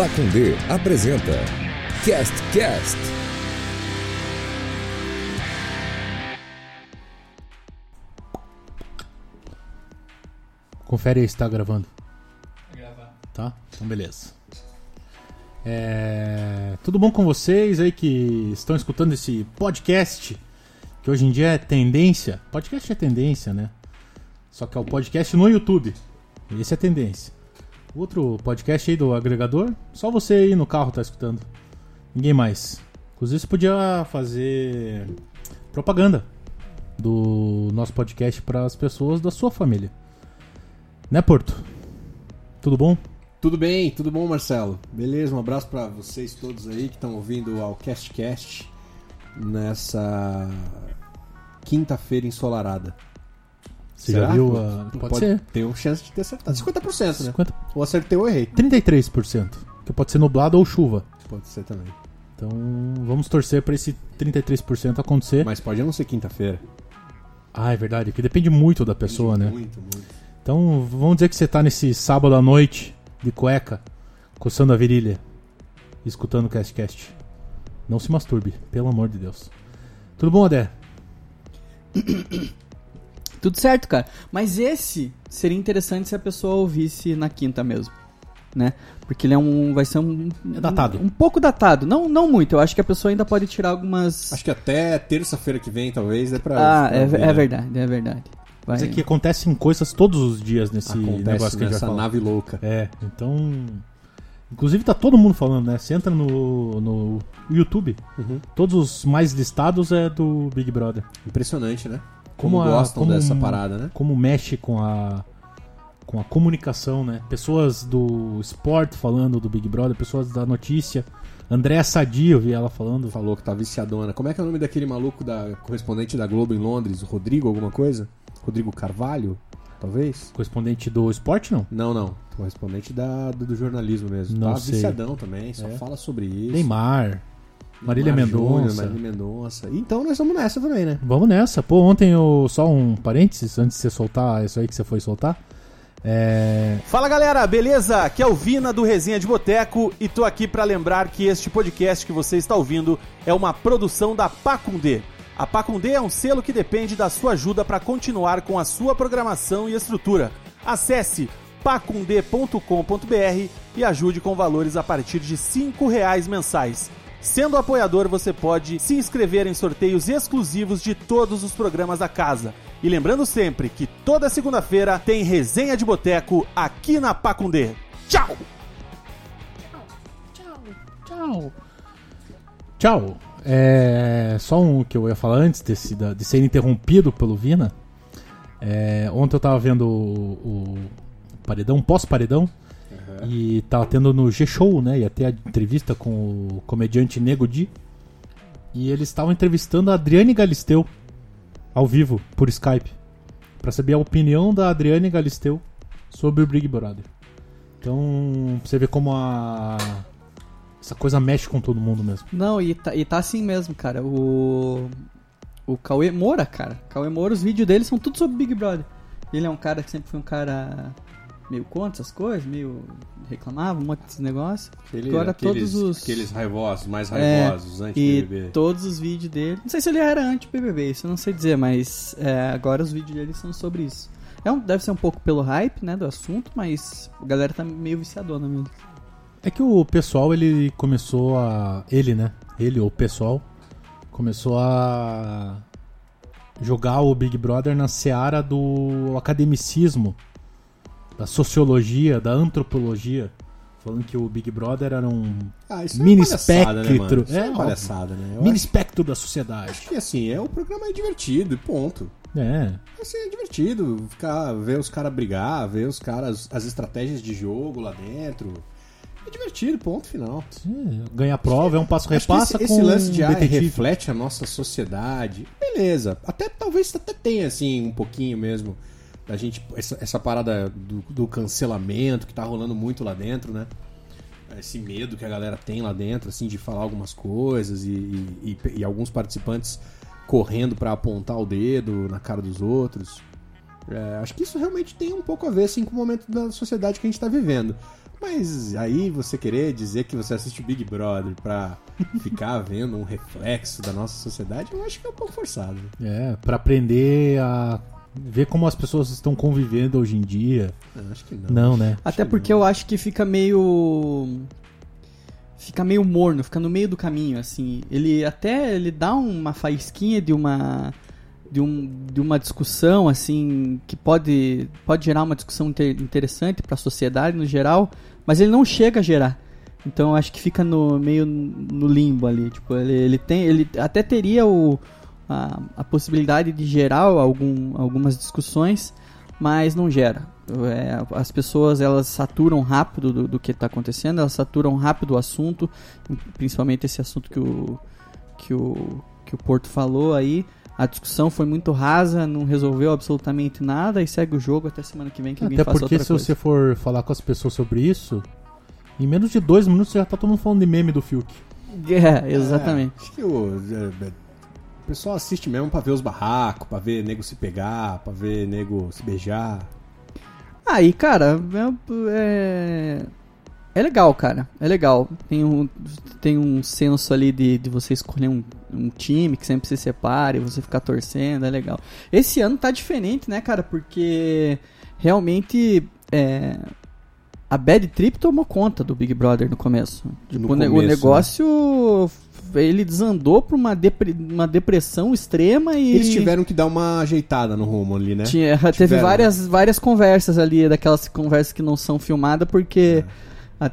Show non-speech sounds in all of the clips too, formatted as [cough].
Pacundê apresenta Cast Cast. Confere aí se tá gravando. Tá? Então beleza. É, Tudo bom com vocês aí que estão escutando esse podcast? Que hoje em dia é tendência. Podcast é tendência, né? Só que é o podcast no YouTube. Esse é tendência. O outro podcast aí do agregador, só você aí no carro tá escutando. Ninguém mais. Inclusive você podia fazer propaganda do nosso podcast para as pessoas da sua família. Né, Porto? Tudo bom? Tudo bem, tudo bom, Marcelo? Beleza, um abraço pra vocês todos aí que estão ouvindo ao CastCast nessa quinta-feira ensolarada. Você Será? já viu a... Pode, ser. Tem uma chance de ter acertado. 50%, né? 50... Ou acertei ou errei. 33%. Que pode ser nublado ou chuva. Pode ser também. Então vamos torcer para esse 33% acontecer. Mas pode não ser quinta-feira. Ah, é verdade. Que depende muito da pessoa, né? Muito, muito. Então vamos dizer que você tá nesse sábado à noite de cueca, coçando a virilha, escutando o CastCast. Não se masturbe, pelo amor de Deus. Tudo bom, Adé? [coughs] Tudo certo, cara. Mas esse seria interessante se a pessoa ouvisse na quinta mesmo. Né? Porque ele é um. Vai ser um. É datado. Um, um pouco datado. Não, não muito. Eu acho que a pessoa ainda pode tirar algumas. Acho que até terça-feira que vem, talvez, é pra. ah, pra é, ouvir, é né? verdade, é verdade. Vai. Mas é que acontecem coisas todos os dias nesse Acontece negócio que a gente vai nessa falar. nave louca. É, então. Inclusive tá todo mundo falando, né? Você entra no, no YouTube, Uhum. todos os mais listados é do Big Brother. Impressionante, né? Como, Como a- gostam como dessa parada, né? Como mexe com a com a comunicação, né? Pessoas do esporte falando do Big Brother, pessoas da notícia. Andréa Sadia, eu vi ela falando. Falou que tá viciadona. Como é que é o nome daquele maluco da correspondente da Globo em Londres? O Rodrigo alguma coisa? Rodrigo Carvalho? Talvez? Correspondente do esporte, não? Não, não. Correspondente da, do, do jornalismo mesmo. Não tá sei. viciadão também, só É. fala sobre isso. Neymar, Marília Júnior, Mendonça. Marília Mendonça. Então nós estamos nessa também, né? Vamos nessa. Pô, ontem eu. Só um parênteses antes de você soltar isso aí que você foi soltar. É. Fala galera, beleza? Aqui é o Vina do Resenha de Boteco e tô aqui pra lembrar que este podcast que você está ouvindo é uma produção da Pacundê. A Pacundê é um selo que depende da sua ajuda para continuar com a sua programação e estrutura. Acesse pacundê.com.br e ajude com valores a partir de 5 reais mensais. Sendo apoiador, você pode se inscrever em sorteios exclusivos de todos os programas da casa. E lembrando sempre que toda segunda-feira tem resenha de boteco aqui na Pacundê. Tchau! Tchau. Tchau. É, só um que eu ia falar antes desse, de ser interrompido pelo Vina. É, ontem eu tava vendo o, o paredão, pós-paredão, e tava tendo no G-Show, né? Ia ter a entrevista com o comediante Nego Di. E eles estavam entrevistando a Adriane Galisteu ao vivo, por Skype. Pra saber a opinião da Adriane Galisteu sobre o Big Brother. Então, pra você ver como a. Essa coisa mexe com todo mundo mesmo. Não, e tá, e tá assim mesmo, cara. O. O Cauê Moura, cara. Cauê Moura, os vídeos dele são tudo sobre Big Brother. Ele é um cara que sempre foi um cara meio contra essas coisas, meio reclamava um monte de negócio. Aquele- Agora aqueles, todos os- Aqueles raivosos, mais É, raivosos, E anti-BBB. todos os vídeos dele. Não sei se ele era anti-BBB, isso eu não sei dizer, mas é, agora os vídeos dele são sobre isso. É um, deve ser um pouco pelo hype, né, do assunto, mas a galera tá meio viciadona mesmo. É que o pessoal, ele começou a. Ele, né? Ele, ou o pessoal, começou a jogar o Big Brother na seara do academicismo, da sociologia, da antropologia. Falando que o Big Brother era um Ah, isso mini é né, espectro. Isso é, É, palhaçada, né? Eu mini acho espectro da sociedade. que assim, é o programa é divertido, ponto. É. Assim, é divertido ficar, ver os caras brigar, ver os caras, as estratégias de jogo lá dentro. É divertido, ponto final. Sim, Ganhar prova é um passo Acho repassa esse, com esse lance de um ah, reflete a nossa sociedade. Beleza. Até talvez até tenha assim um pouquinho mesmo da gente essa, essa parada do, do cancelamento que tá rolando muito lá dentro, né? Esse medo que a galera tem lá dentro, assim, de falar algumas coisas e, e- e- alguns participantes correndo pra apontar o dedo na cara dos outros. É, acho que isso realmente tem um pouco a ver assim, com o momento da sociedade que a gente tá vivendo. Mas aí você querer dizer que você assiste o Big Brother pra [laughs] ficar vendo um reflexo da nossa sociedade, eu acho que é um pouco forçado. É, pra aprender a ver como as pessoas estão convivendo hoje em dia. Eu acho que não. Não, né? Até que porque não. eu acho que fica meio. Fica meio morno, fica no meio do caminho, assim. Ele até ele dá uma faísquinha de uma. De, um, de uma discussão, assim, que pode, pode gerar uma discussão inter- interessante para a sociedade no geral, mas ele não chega a gerar. Então eu acho que fica no meio no limbo ali. Tipo, ele, ele tem. Ele até teria o, a, a possibilidade de gerar algum, algumas discussões, mas não gera. É, as pessoas elas saturam rápido do, do que está acontecendo, elas saturam rápido o assunto, principalmente esse assunto que o, que o, que o Porto falou aí. A discussão foi muito rasa, não resolveu absolutamente nada e segue o jogo até semana que vem que alguém Até faça porque outra se coisa. você for falar com as pessoas sobre isso, em menos de dois minutos já tá todo mundo falando de meme do Fiuk. [laughs] É, exatamente. É, acho que o, é, é, o pessoal assiste mesmo pra ver os barracos, pra ver nego se pegar, pra ver nego se beijar. Aí, cara, é, é legal, cara. É legal. Tem um, tem um senso ali de, de você escolher um, um time que sempre se separe, você ficar torcendo, é legal. Esse ano tá diferente, né, cara? Porque realmente é, a Bad Trip tomou conta do Big Brother no começo. Tipo, No o, ne- o começo, né? Ele desandou pra uma, depre- uma depressão extrema e. Eles tiveram que dar uma ajeitada no rumo ali, né? Tinha, teve várias, várias conversas ali, daquelas conversas que não são filmadas, porque a-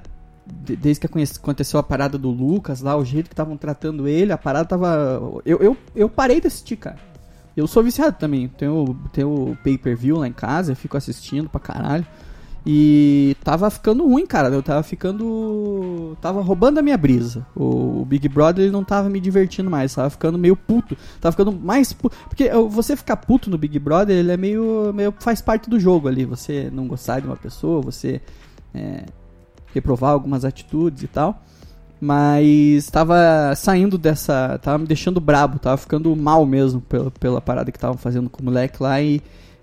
de- desde que aconteceu a parada do Lucas lá, o jeito que estavam tratando ele, a parada tava. Eu, eu, eu parei de assistir, cara. Eu sou viciado também. Tenho, tenho pay-per-view lá em casa, eu fico assistindo pra caralho. E tava ficando ruim, cara. Eu tava ficando. Tava roubando a minha brisa. O, Big Brother ele não tava me divertindo mais. Tava ficando meio puto. Tava ficando mais puto. Porque você ficar puto no Big Brother, ele é meio, meio. faz parte do jogo ali. Você não gostar de uma pessoa, você. é, reprovar algumas atitudes e tal. Mas tava saindo dessa. Tava me deixando brabo, tava ficando mal mesmo pela, pela parada que estavam fazendo com o moleque lá. E,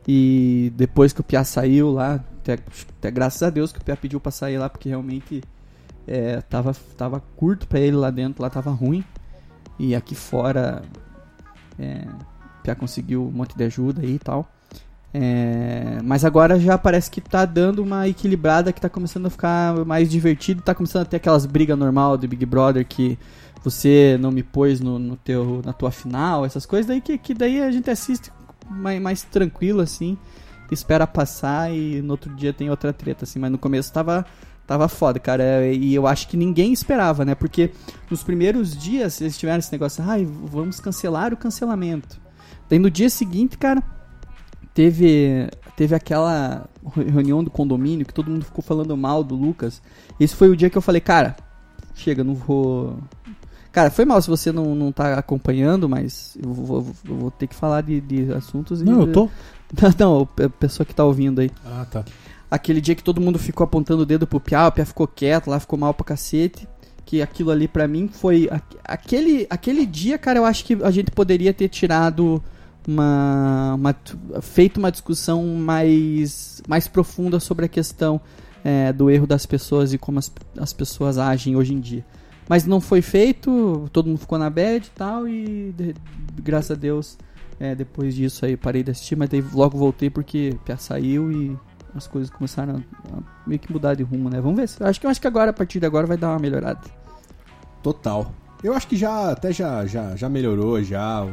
e depois que o Pia saiu lá, até, até graças a Deus que o Pia pediu pra sair lá, porque realmente é, tava, tava curto pra ele lá dentro, lá tava ruim. E aqui fora é, o Pia conseguiu um monte de ajuda aí e tal. É, mas agora já parece que tá dando uma equilibrada que tá começando a ficar mais divertido, tá começando a ter aquelas brigas normal do Big Brother que você não me pôs no, no teu, na tua final, essas coisas daí que, que daí a gente assiste mais, mais tranquilo assim, espera passar e no outro dia tem outra treta assim, mas no começo tava tava foda, cara, é, e eu acho que ninguém esperava, né? Porque nos primeiros dias eles tiveram esse negócio, ai, vamos cancelar o cancelamento. Daí no dia seguinte, cara, teve teve aquela reunião do condomínio que todo mundo ficou falando mal do Lucas. Esse foi o dia que eu falei, cara, chega, não vou. Cara, foi mal se você não, não tá acompanhando, mas eu vou, eu vou ter que falar de, de assuntos. e- Não, eu tô. [laughs] não, a pessoa que tá ouvindo aí. Ah, tá. Aquele dia que todo mundo ficou apontando o dedo pro Piá, o Piá ficou quieto, lá ficou mal pra cacete. Que aquilo ali pra mim foi. aque- Aquele, aquele dia, cara, eu acho que a gente poderia ter tirado uma. uma feito uma discussão mais, mais profunda sobre a questão é, do erro das pessoas e como as, as pessoas agem hoje em dia. Mas não foi feito, todo mundo ficou na bad e tal, e de- graças a Deus, é, depois disso aí parei de assistir, mas daí logo voltei porque Pia saiu e as coisas começaram a, a meio que mudar de rumo, né? Vamos ver. se- Acho que, eu acho que agora, a partir de agora, vai dar uma melhorada. Total. Eu acho que já até já, já, já melhorou já o,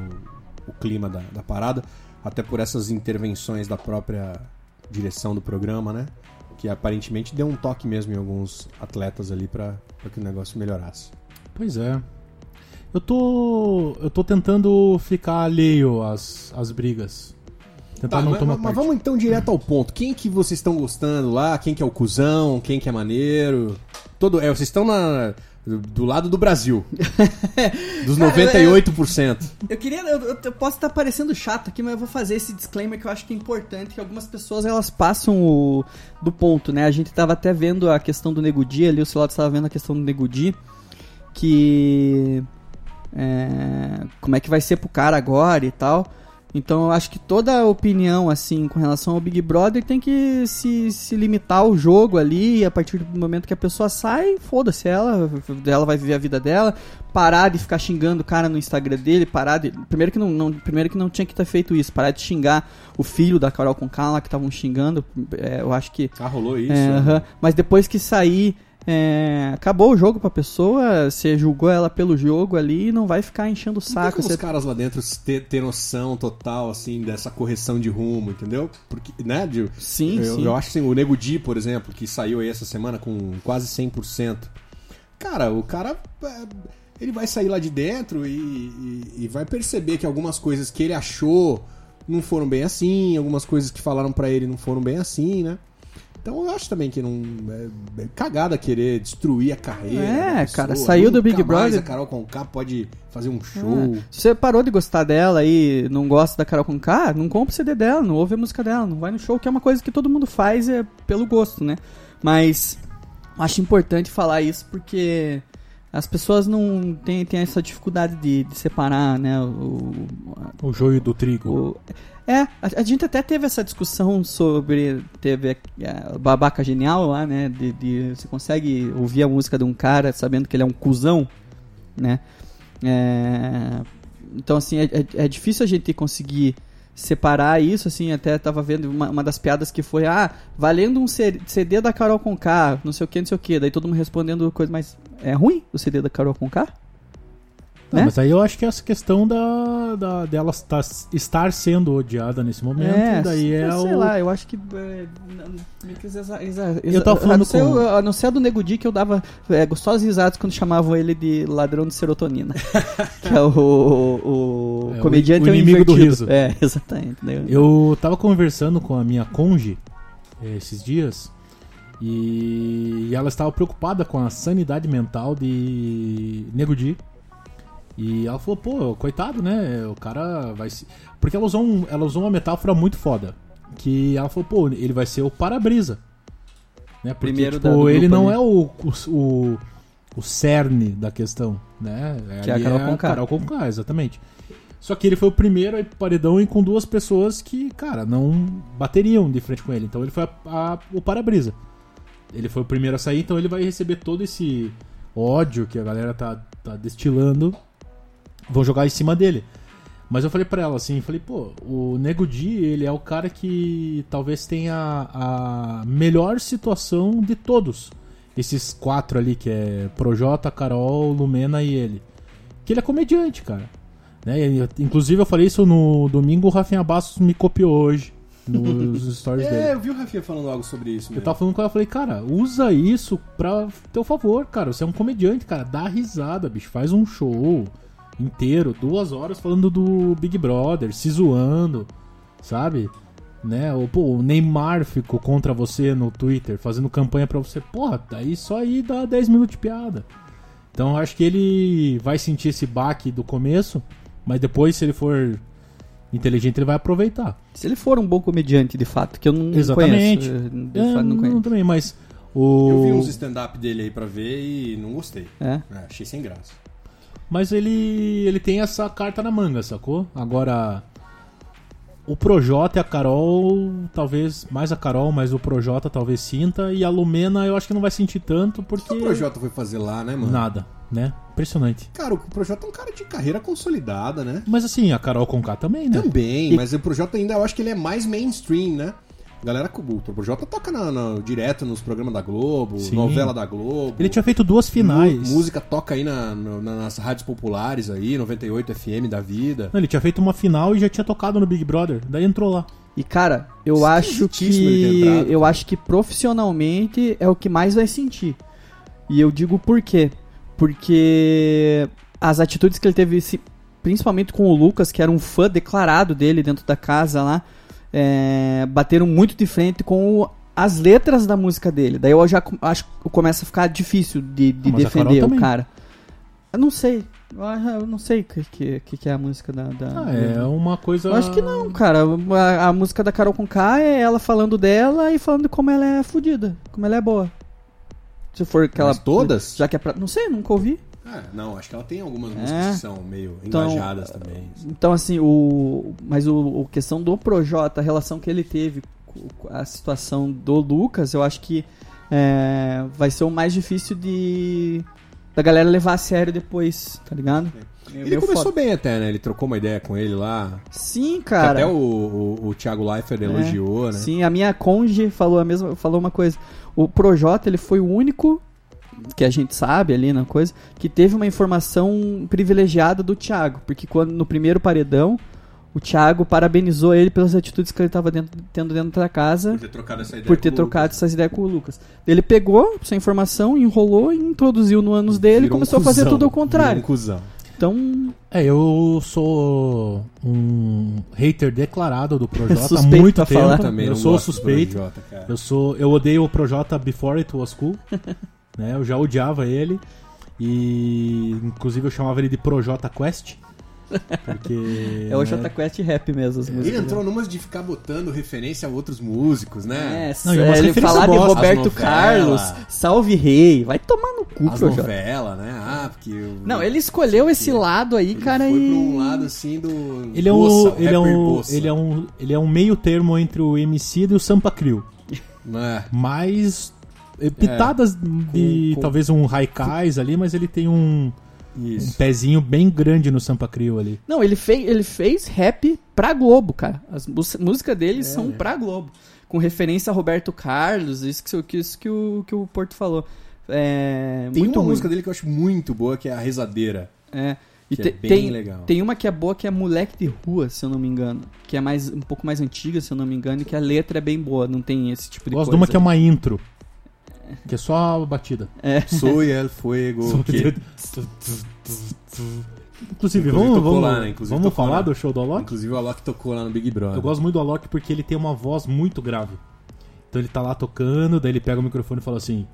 o clima da, da parada, até por essas intervenções da própria direção do programa, né? Que aparentemente deu um toque mesmo em alguns atletas ali pra que o negócio melhorasse. Pois é. Eu tô. Eu tô tentando ficar alheio às, às brigas. Tentar Tá, não mas, tomar mas parte. vamos então direto ao ponto. Quem que vocês estão gostando lá? Quem que é o cuzão? Quem que é maneiro? Todo, é, vocês estão na, do lado do Brasil. [laughs] Dos 98%. Eu queria. Eu, eu- eu posso estar parecendo chato aqui, mas eu vou fazer esse disclaimer que eu acho que é importante, que algumas pessoas elas passam o, do ponto, né? A gente tava até vendo a questão do Negudi ali, o Celado estava vendo a questão do Negudi, que. É, como é que vai ser pro cara agora e tal. Então eu acho que toda opinião, assim, com relação ao Big Brother tem que se, se limitar ao jogo ali. E a partir do momento que a pessoa sai, foda-se ela. Ela vai viver a vida dela. Parar de ficar xingando o cara no Instagram dele. Parar de. Primeiro que não, não- primeiro que não tinha que ter feito isso. Parar de xingar o filho da Carol Conká lá que estavam xingando. É, eu acho que. Ah, rolou isso. É, aham. Mas depois que sair. É, acabou o jogo pra pessoa, você julgou ela pelo jogo ali e não vai ficar enchendo o Não tem saco. Você os caras lá dentro ter, ter noção total, assim, dessa correção de rumo, entendeu? Porque, né? Sim, eu, sim. eu acho que assim, o Nego Di, por exemplo, que saiu aí essa semana com quase 100%. Cara, o cara. é, Ele vai sair lá de dentro e, e- e vai perceber que algumas coisas que ele achou não foram bem assim, algumas coisas que falaram pra ele não foram bem assim, né? Então eu acho também que não. É, é cagada querer destruir a carreira. É, da pessoa. cara, saiu do Big Brother. A Carol Conká pode fazer um show. É. Se você parou de gostar dela e não gosta da Carol Conká, não compra o CD dela, não ouve a música dela, não vai no show, que é uma coisa que todo mundo faz é pelo gosto, né? Mas acho importante falar isso porque as pessoas não têm, têm essa dificuldade de, de separar, né? O, O joio do trigo. o- é, a, a gente até teve essa discussão sobre. Teve a, a babaca genial lá, né? De, de- você consegue ouvir a música de um cara sabendo que ele é um cuzão, né? É, então, assim, é, é- é difícil a gente conseguir separar isso, assim, até tava vendo uma, uma das piadas que foi, ah, valendo um CD da Carol Conká, não sei o que, não sei o que, daí todo mundo respondendo coisa, mas é ruim o CD da Carol Conká? Não, né? mas aí eu acho que é essa questão da, da dela estar, estar sendo odiada nesse momento, e daí é sei o. lá, eu acho que. é, exa- exa- Eu tava a falando não ser, com- A não ser a do Nego Di que eu dava é, gostosas risadas quando chamavam ele de ladrão de serotonina. [laughs] que é o, o, É, o comediante i- o é o inimigo do invertido. riso. É, [laughs] exatamente. né? Eu tava conversando com a minha conge esses dias e ela estava preocupada com a sanidade mental de Nego Di. E ela falou, pô, coitado, né? O cara vai se. Porque ela usou, um- ela usou uma metáfora muito foda. Que ela falou, pô, ele vai ser o para-brisa. Né? Porque, Primeiro tipo, ele não ali. é o, o, o, cerne da questão, né? Que é a Ali Carol Conká. Carol Conká, exatamente. Só que ele foi o primeiro aí pro paredão e com duas pessoas que, cara, não bateriam de frente com ele. Então ele foi a- a- o para-brisa. Ele foi o primeiro a sair, então ele vai receber todo esse ódio que a galera tá, tá destilando. Vão jogar em cima dele. Mas eu falei pra ela assim, falei, pô, o Nego Di, ele é o cara que talvez tenha a melhor situação de todos. Esses quatro ali, que é Projota, Carol, Lumena e ele. Que ele é comediante, cara. Né? Inclusive eu falei isso no domingo, o Rafinha Bastos me copiou hoje nos [laughs] stories dele. É, eu vi o Rafinha falando algo sobre isso Eu mesmo. tava falando com ela, eu falei, cara, usa isso pra teu favor, cara. Você é um comediante, cara. Dá risada, bicho. Faz um show inteiro, duas horas falando do Big Brother, se zoando, sabe? Né? Ou, pô, o Neymar ficou contra você no Twitter, fazendo campanha pra você. Porra, daí só aí dá 10 minutos de piada. Então eu acho que ele vai sentir esse baque do começo, mas depois, se ele for inteligente, ele vai aproveitar. Se ele for um bom comediante, de fato, que eu não Exatamente. conheço. De É, fato, não não, conheço. também, mas o. Eu vi uns stand-up dele aí pra ver e não gostei. É. É, achei sem graça. Mas ele ele tem essa carta na manga, sacou? Agora o Projota e a Carol, talvez mais a Carol, mas o Projota talvez sinta e a Lumena eu acho que não vai sentir tanto O porque que o Projota foi fazer lá, né, mano? nada, né? Impressionante. Cara, o Projota é um cara de carreira consolidada, né? Mas assim, a Carol Conká também, né? Também, E- mas o Projota ainda, eu acho que ele é mais mainstream, né? Galera, o Projota toca na, na- direto nos programas da Globo, Sim. novela da Globo. Ele tinha feito duas finais. Música toca aí na- no- nas rádios populares aí, 98 FM da vida. Não, ele tinha feito uma final e já tinha tocado no Big Brother. Daí entrou lá. E cara, eu acho Esquisitíssimo ele ter que entrado, eu cara. acho que profissionalmente é o que mais vai sentir. E eu digo por quê? Porque as atitudes que ele teve, principalmente com o Lucas, que era um fã declarado dele dentro da casa lá, é, bateram muito de frente com o- as letras da música dele. Daí eu já acho que começa a ficar difícil de, de Ah, defender o cara. Eu não sei. Eu, eu não sei o que, que, que é a música da. da- Ah, é uma coisa. eu acho que não, cara. A, a música da Carol com K é ela falando dela e falando de como ela é fodida, como ela é boa. Se for aquela. Mas todas? Já que é pra. Não sei, nunca ouvi. É, não, acho que ela tem algumas É. músicas que são meio Então, engajadas também. Então, assim, o. Mas o, o questão do Projota, a relação que ele teve com a situação do Lucas, eu acho que é, vai ser o mais difícil de. da galera levar a sério depois, tá ligado? Meio- Ele começou foda. bem até, né? Ele trocou uma ideia com ele lá. Sim, cara. até o, o, o Thiago Leifert elogiou, né? Sim, a minha conge falou a mesma, falou uma coisa. O Projota, ele foi o único que a gente sabe ali na coisa que teve uma informação privilegiada do Thiago, porque quando no primeiro paredão o Thiago parabenizou ele pelas atitudes que ele estava tendo dentro da casa Por ter trocado essa ideia. por ter com o trocado Lucas. essas ideias com o Lucas. Ele pegou essa informação, enrolou e introduziu no ânus dele e Virou um começou a fazer cuzão, tudo ao virou contrário. Um. Então, É, eu sou um hater declarado do Projota [laughs] há muito tempo. falar. Também eu não sou suspeito. Projota. Eu sou, eu odeio o Projota before it was cool. [laughs] né? Eu já odiava ele e inclusive eu chamava ele de Projota Quest. Porque [laughs] é o né, Jota Quest rap mesmo as músicas. Ele entrou numas de ficar botando referência a outros músicos, né? É, Não, umas ele falar de eu Roberto Carlos. Salve Rei, vai tomar no cu, As novelas, né? Ah, porque... o- Não, ele escolheu esse lado aí, ele cara, foi e... pra um lado assim do... Ele é um, Bossa, ele é um, ele é um, ele é um meio termo entre o MC e o Sampa Crio. É. Mais eh, pitadas de com- talvez um Raikais ali, mas ele tem um, um pezinho bem grande no Sampa Crio ali. Não, ele fez, ele fez rap pra Globo, cara. As músicas dele É, são né? pra Globo. Com referência a Roberto Carlos, isso que, isso que, o, que o Porto falou. É, Tem muito uma ruim. música dele que eu acho muito boa, que é a Rezadeira. É. E te- é bem tem, legal. tem uma que é boa, que é Moleque de Rua, se eu não me engano. Que é mais, um pouco mais antiga, se eu não me engano, e que a letra é bem boa, não tem esse tipo de Gosto de coisa. uma que é uma intro. Que é só a batida. É. Soy el fuego. que... Inclusive, Inclusive vamos, vamos, lá, né? Inclusive vamos falar lá. do show do Alok? Inclusive o Alok tocou lá no Big Brother. Eu gosto muito do Alok porque ele tem uma voz muito grave. Então ele tá lá tocando, daí ele pega o microfone e fala assim: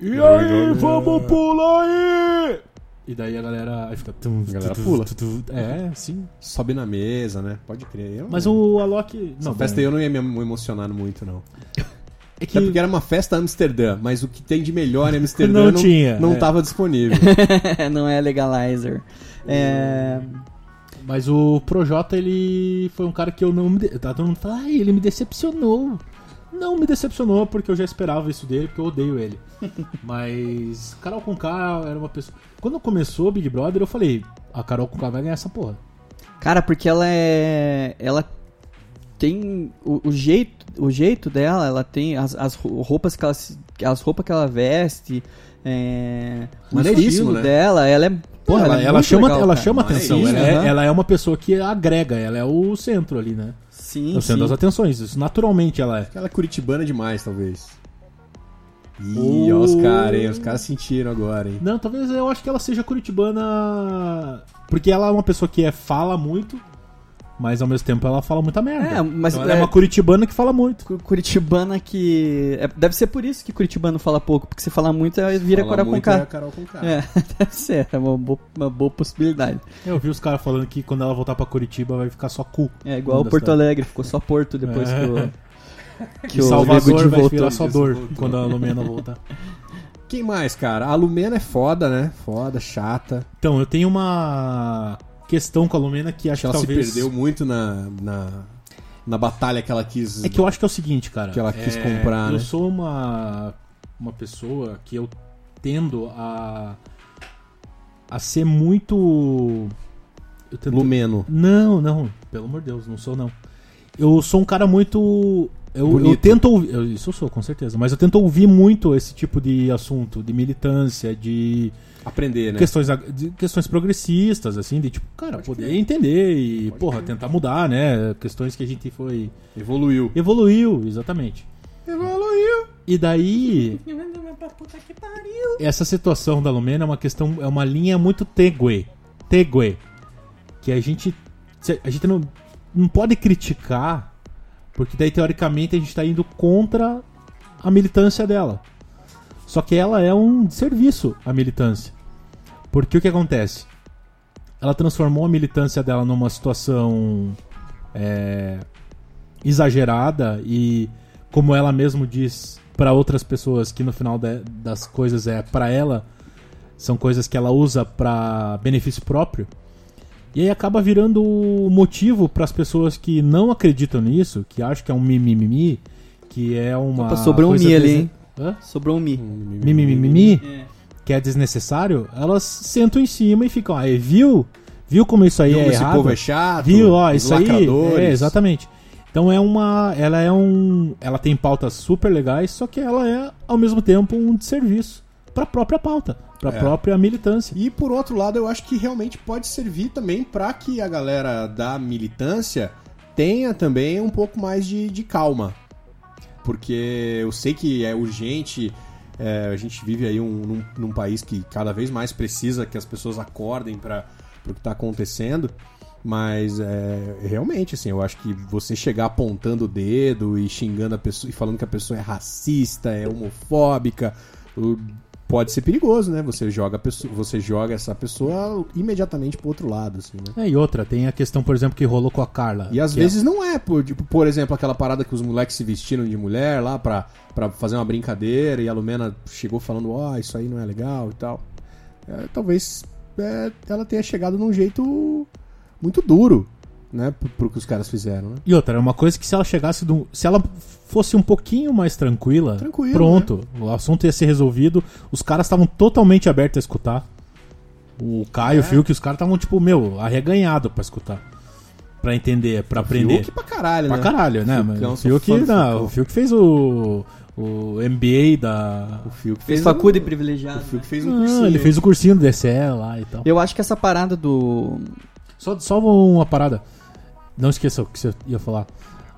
E aí, vamos pular aí! E daí a galera aí fica. tum, A galera pula. É, sim. Sobe na mesa, né? Pode crer. Eu Mas não... o Alok. Essa Não, festa eu não ia me emocionar muito, não. É que Até porque era uma festa Amsterdã, mas o que tem de melhor em [laughs] Amsterdã Não não, tinha, não é. tava disponível. [laughs] não é legalizer. É... Mas o Projota, ele foi um cara que eu não me. de- Tá todo mundo fala, ai, ele me decepcionou. Não me decepcionou porque eu já esperava isso dele, porque eu odeio ele. [laughs] Mas Carol Conká era uma pessoa. Quando começou o Big Brother, eu falei, a Carol Conká vai ganhar essa porra. Cara, porque ela é. Ela tem o, o jeito, o jeito dela, ela tem as, as ro- roupas que ela se- as roupas que ela veste, é, o Maneiríssimo, estilo né? dela, ela é Porra, ela, é ela muito chama, legal, ela cara. chama Mas atenção. isso, ela, é, aham. ela é uma pessoa que agrega, ela é o centro ali, né? Sim, É o centro sim. das atenções. Isso naturalmente ela é. Aquela é curitibana demais, talvez. Ih, Oh. os caras, hein? Os caras sentiram agora, hein? Não, talvez eu acho que ela seja curitibana. Porque ela é uma pessoa que é, fala muito, mas ao mesmo tempo ela fala muita merda. É, mas Então ela é é- uma curitibana que fala muito. Cu- Curitibana que. é- deve ser por isso que Curitibano fala pouco, porque se falar muito, vira Fala Carol com é. Carol com K. É, [laughs] deve ser, é uma boa, uma boa possibilidade. Eu vi os caras falando que quando ela voltar pra Curitiba vai ficar só cu. É igual o Porto cidade. Alegre, ficou só Porto depois É. que o. [laughs] Que E o Salvador vai voltou. virar só dor voltou. quando a Lumena voltar. Quem mais, cara? A Lumena é foda, né? Foda, chata. Então, eu tenho uma questão com a Lumena que acho Acho que ela que talvez... se perdeu muito na, na, na batalha que ela quis. É que eu acho que é o seguinte, cara. Que ela quis é, comprar, Eu né? sou uma, uma pessoa que eu tendo a a ser muito eu tento- Lumeno. Não, não, pelo amor de Deus, não sou não. Eu sou um cara muito eu, eu tento ouvir, eu- isso eu sou com certeza, mas eu tento ouvir muito esse tipo de assunto, de militância, de Aprender, né? questões, de questões progressistas, assim, de tipo, cara, poder entender e, porra, tentar mudar, né? Questões que a gente foi. Evoluiu. Evoluiu, exatamente. Evoluiu. E daí. [laughs] Essa situação da Lumena é uma questão, é uma linha muito têgue. Têgue. Que a gente. A gente não, não pode criticar, porque daí teoricamente a gente tá indo contra a militância dela. Só que ela é um serviço à militância. Porque o que acontece? Ela transformou a militância dela numa situação é, exagerada e, como ela mesmo diz para outras pessoas, que no final da- das coisas é para ela, são coisas que ela usa pra benefício próprio. E aí acaba virando motivo para as pessoas que não acreditam nisso, que acham que é um mimimi, que é uma. Opa, sobrou um mi ali, hein? Hã? Sobrou um mi. Mimimi, que é desnecessário, elas sentam em cima e ficam, aí, viu? Viu como isso aí Viu é esse errado? povo é chato? Viu, ó, isso aí. É, exatamente. Então é uma. Ela é um. Ela tem pautas super legais, só que ela é, ao mesmo tempo, um desserviço pra própria pauta, pra É. própria militância. E por outro lado, eu acho que realmente pode servir também para que a galera da militância tenha também um pouco mais de, de calma. Porque eu sei que é urgente, é, a gente vive aí um- num, num país que cada vez mais precisa que as pessoas acordem para o que está acontecendo. Mas é, realmente, assim, eu acho que você chegar apontando o dedo e xingando a pessoa e falando que a pessoa é racista, é homofóbica, pode ser perigoso, né? Você joga, pessoa, você joga essa pessoa imediatamente pro outro lado, assim, né? É, e outra, tem a questão, por exemplo, que rolou com a Carla. E às que vezes não é, por, tipo, por exemplo, aquela parada que os moleques se vestiram de mulher lá pra, pra fazer uma brincadeira e a Lumena chegou falando, ó, isso aí não é legal e tal. É, talvez é, ela tenha chegado num jeito muito duro, né? Pro, pro que os caras fizeram, né? E outra, é uma coisa que se ela chegasse do, se ela fosse um pouquinho mais tranquila, Tranquilo, pronto, o assunto ia ser resolvido. Os caras estavam totalmente abertos a escutar. O Caio, É. o Fiuk, os caras estavam tipo, meu, arreganhado pra escutar. Pra entender, pra aprender. Fiuk pra caralho, Pra né? caralho, né? Mas Fiukão, o sou Fiuk, não, Fiukão. o Fiuk fez o o MBA da O Fiuk Fez fez faculdade um- privilegiado. O Fiuk né? fez um Ah, cursinho. ele fez o cursinho do DCE lá e tal. Eu acho que essa parada do. Só, só uma parada. Não esqueça o que você ia falar.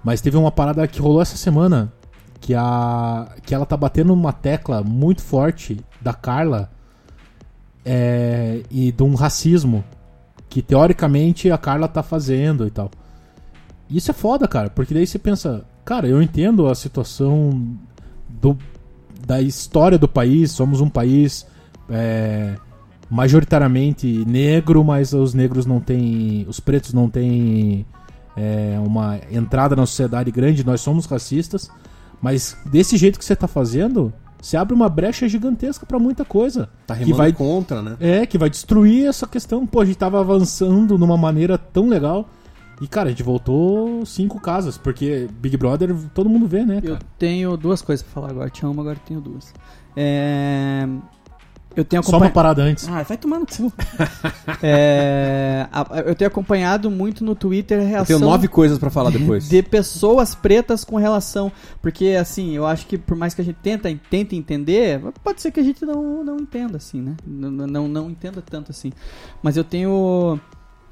Mas teve uma parada que rolou essa semana. Que, a, que ela tá batendo uma tecla muito forte da Carla é, e de um racismo que teoricamente a Carla tá fazendo e tal. Isso é foda, cara, porque daí você pensa, cara, eu entendo a situação do, da história do país, somos um país é, majoritariamente negro, mas os negros não têm. Os pretos não têm é, uma entrada na sociedade grande, nós somos racistas. Mas desse jeito que você tá fazendo, você abre uma brecha gigantesca pra muita coisa. Tá que vai contra, né? É, que vai destruir essa questão. Pô, a gente tava avançando numa maneira tão legal. E, cara, a gente voltou cinco casas, porque Big Brother todo mundo vê, né, Eu cara? tenho duas coisas pra falar agora. Tinha uma, agora tenho duas. É... Eu tenho Só uma parada antes. Ah, vai tomar no cu. [laughs] É, Eu tenho acompanhado muito no Twitter a Eu reação tenho nove coisas pra falar depois. de pessoas pretas com relação. Porque, assim, eu acho que por mais que a gente tenta, tente entender, pode ser que a gente não, não entenda, assim, né? Não, não, não entenda tanto assim. Mas eu tenho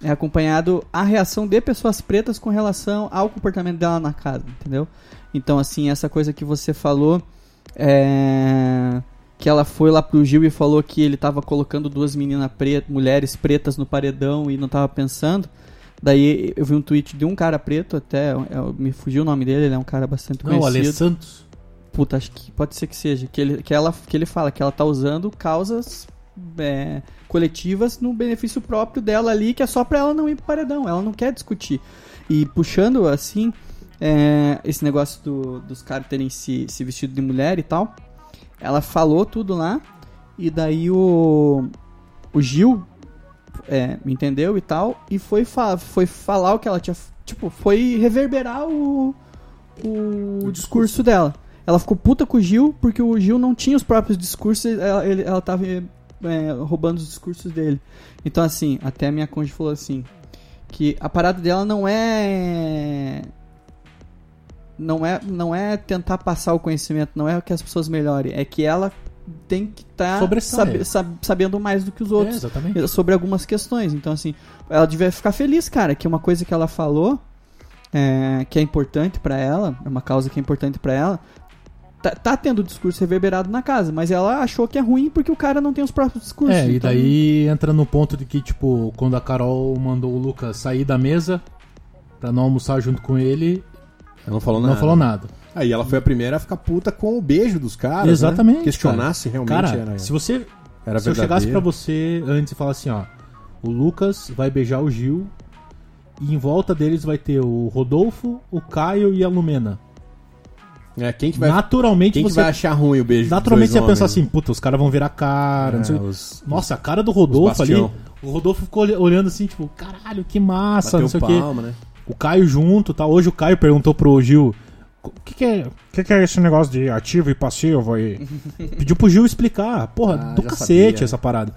é, acompanhado a reação de pessoas pretas com relação ao comportamento dela na casa, entendeu? Então, assim, essa coisa que você falou. É. Que ela foi lá pro Gil e falou que ele tava colocando duas meninas pretas, mulheres pretas no paredão e não tava pensando. Daí eu vi um tweet de um cara preto, até é, me fugiu o nome dele, ele é um cara bastante Não, conhecido. Ale Santos. Puta, acho que pode ser que seja. Que ele, que ela, que ele fala que ela tá usando causas é, coletivas no benefício próprio dela ali, que é só pra ela não ir pro paredão. Ela não quer discutir. E puxando assim, é, esse negócio do- dos caras terem se, se vestido de mulher e tal, ela falou tudo lá. E daí o, o Gil é, me entendeu e tal, e foi, fa foi falar o que ela tinha. Tipo, foi reverberar o, o, discurso dela. Ela ficou puta com o Gil porque o Gil não tinha os próprios discursos, ela, ele, ela tava é, roubando os discursos dele. Então, assim, até a minha cônjuge falou assim: que a parada dela não é. Não é, não é tentar passar o conhecimento, não é que as pessoas melhorem, é que ela tem que estar Sobressaia. sabendo mais do que os É, outros exatamente. sobre algumas questões. Então, assim, ela devia ficar feliz, cara, que uma coisa que ela falou, é, que é importante pra ela, é uma causa que é importante pra ela, tá, tá tendo discurso reverberado na casa, mas ela achou que é ruim porque o cara não tem os próprios discursos. É, e então- daí entra no ponto de que, tipo, quando a Carol mandou o Lucas sair da mesa pra não almoçar junto com ele, Ela não falou nada. não falou nada. Aí ela foi a primeira a ficar puta com o beijo dos caras. Exatamente, Né? Questionar se realmente Cara, era, se você era se eu chegasse pra você antes e falasse assim, ó, o Lucas vai beijar o Gil e em volta deles vai ter o Rodolfo, o Caio e a Lumena. É, quem que vai, naturalmente quem que você vai achar ruim o beijo dos naturalmente dois você pensa homens? assim, puta, os caras vão virar cara, não É, os- Nossa, a cara do Rodolfo ali, o Rodolfo ficou olh- olhando assim, tipo, caralho, que massa, Bateu não sei o quê. palma, né? O Caio junto, tá? Hoje o Caio perguntou pro Gil, o que que é, que que é esse negócio de ativo e passivo aí? [laughs] Pediu pro Gil explicar. Porra, Ah, do cacete sabia, essa parada.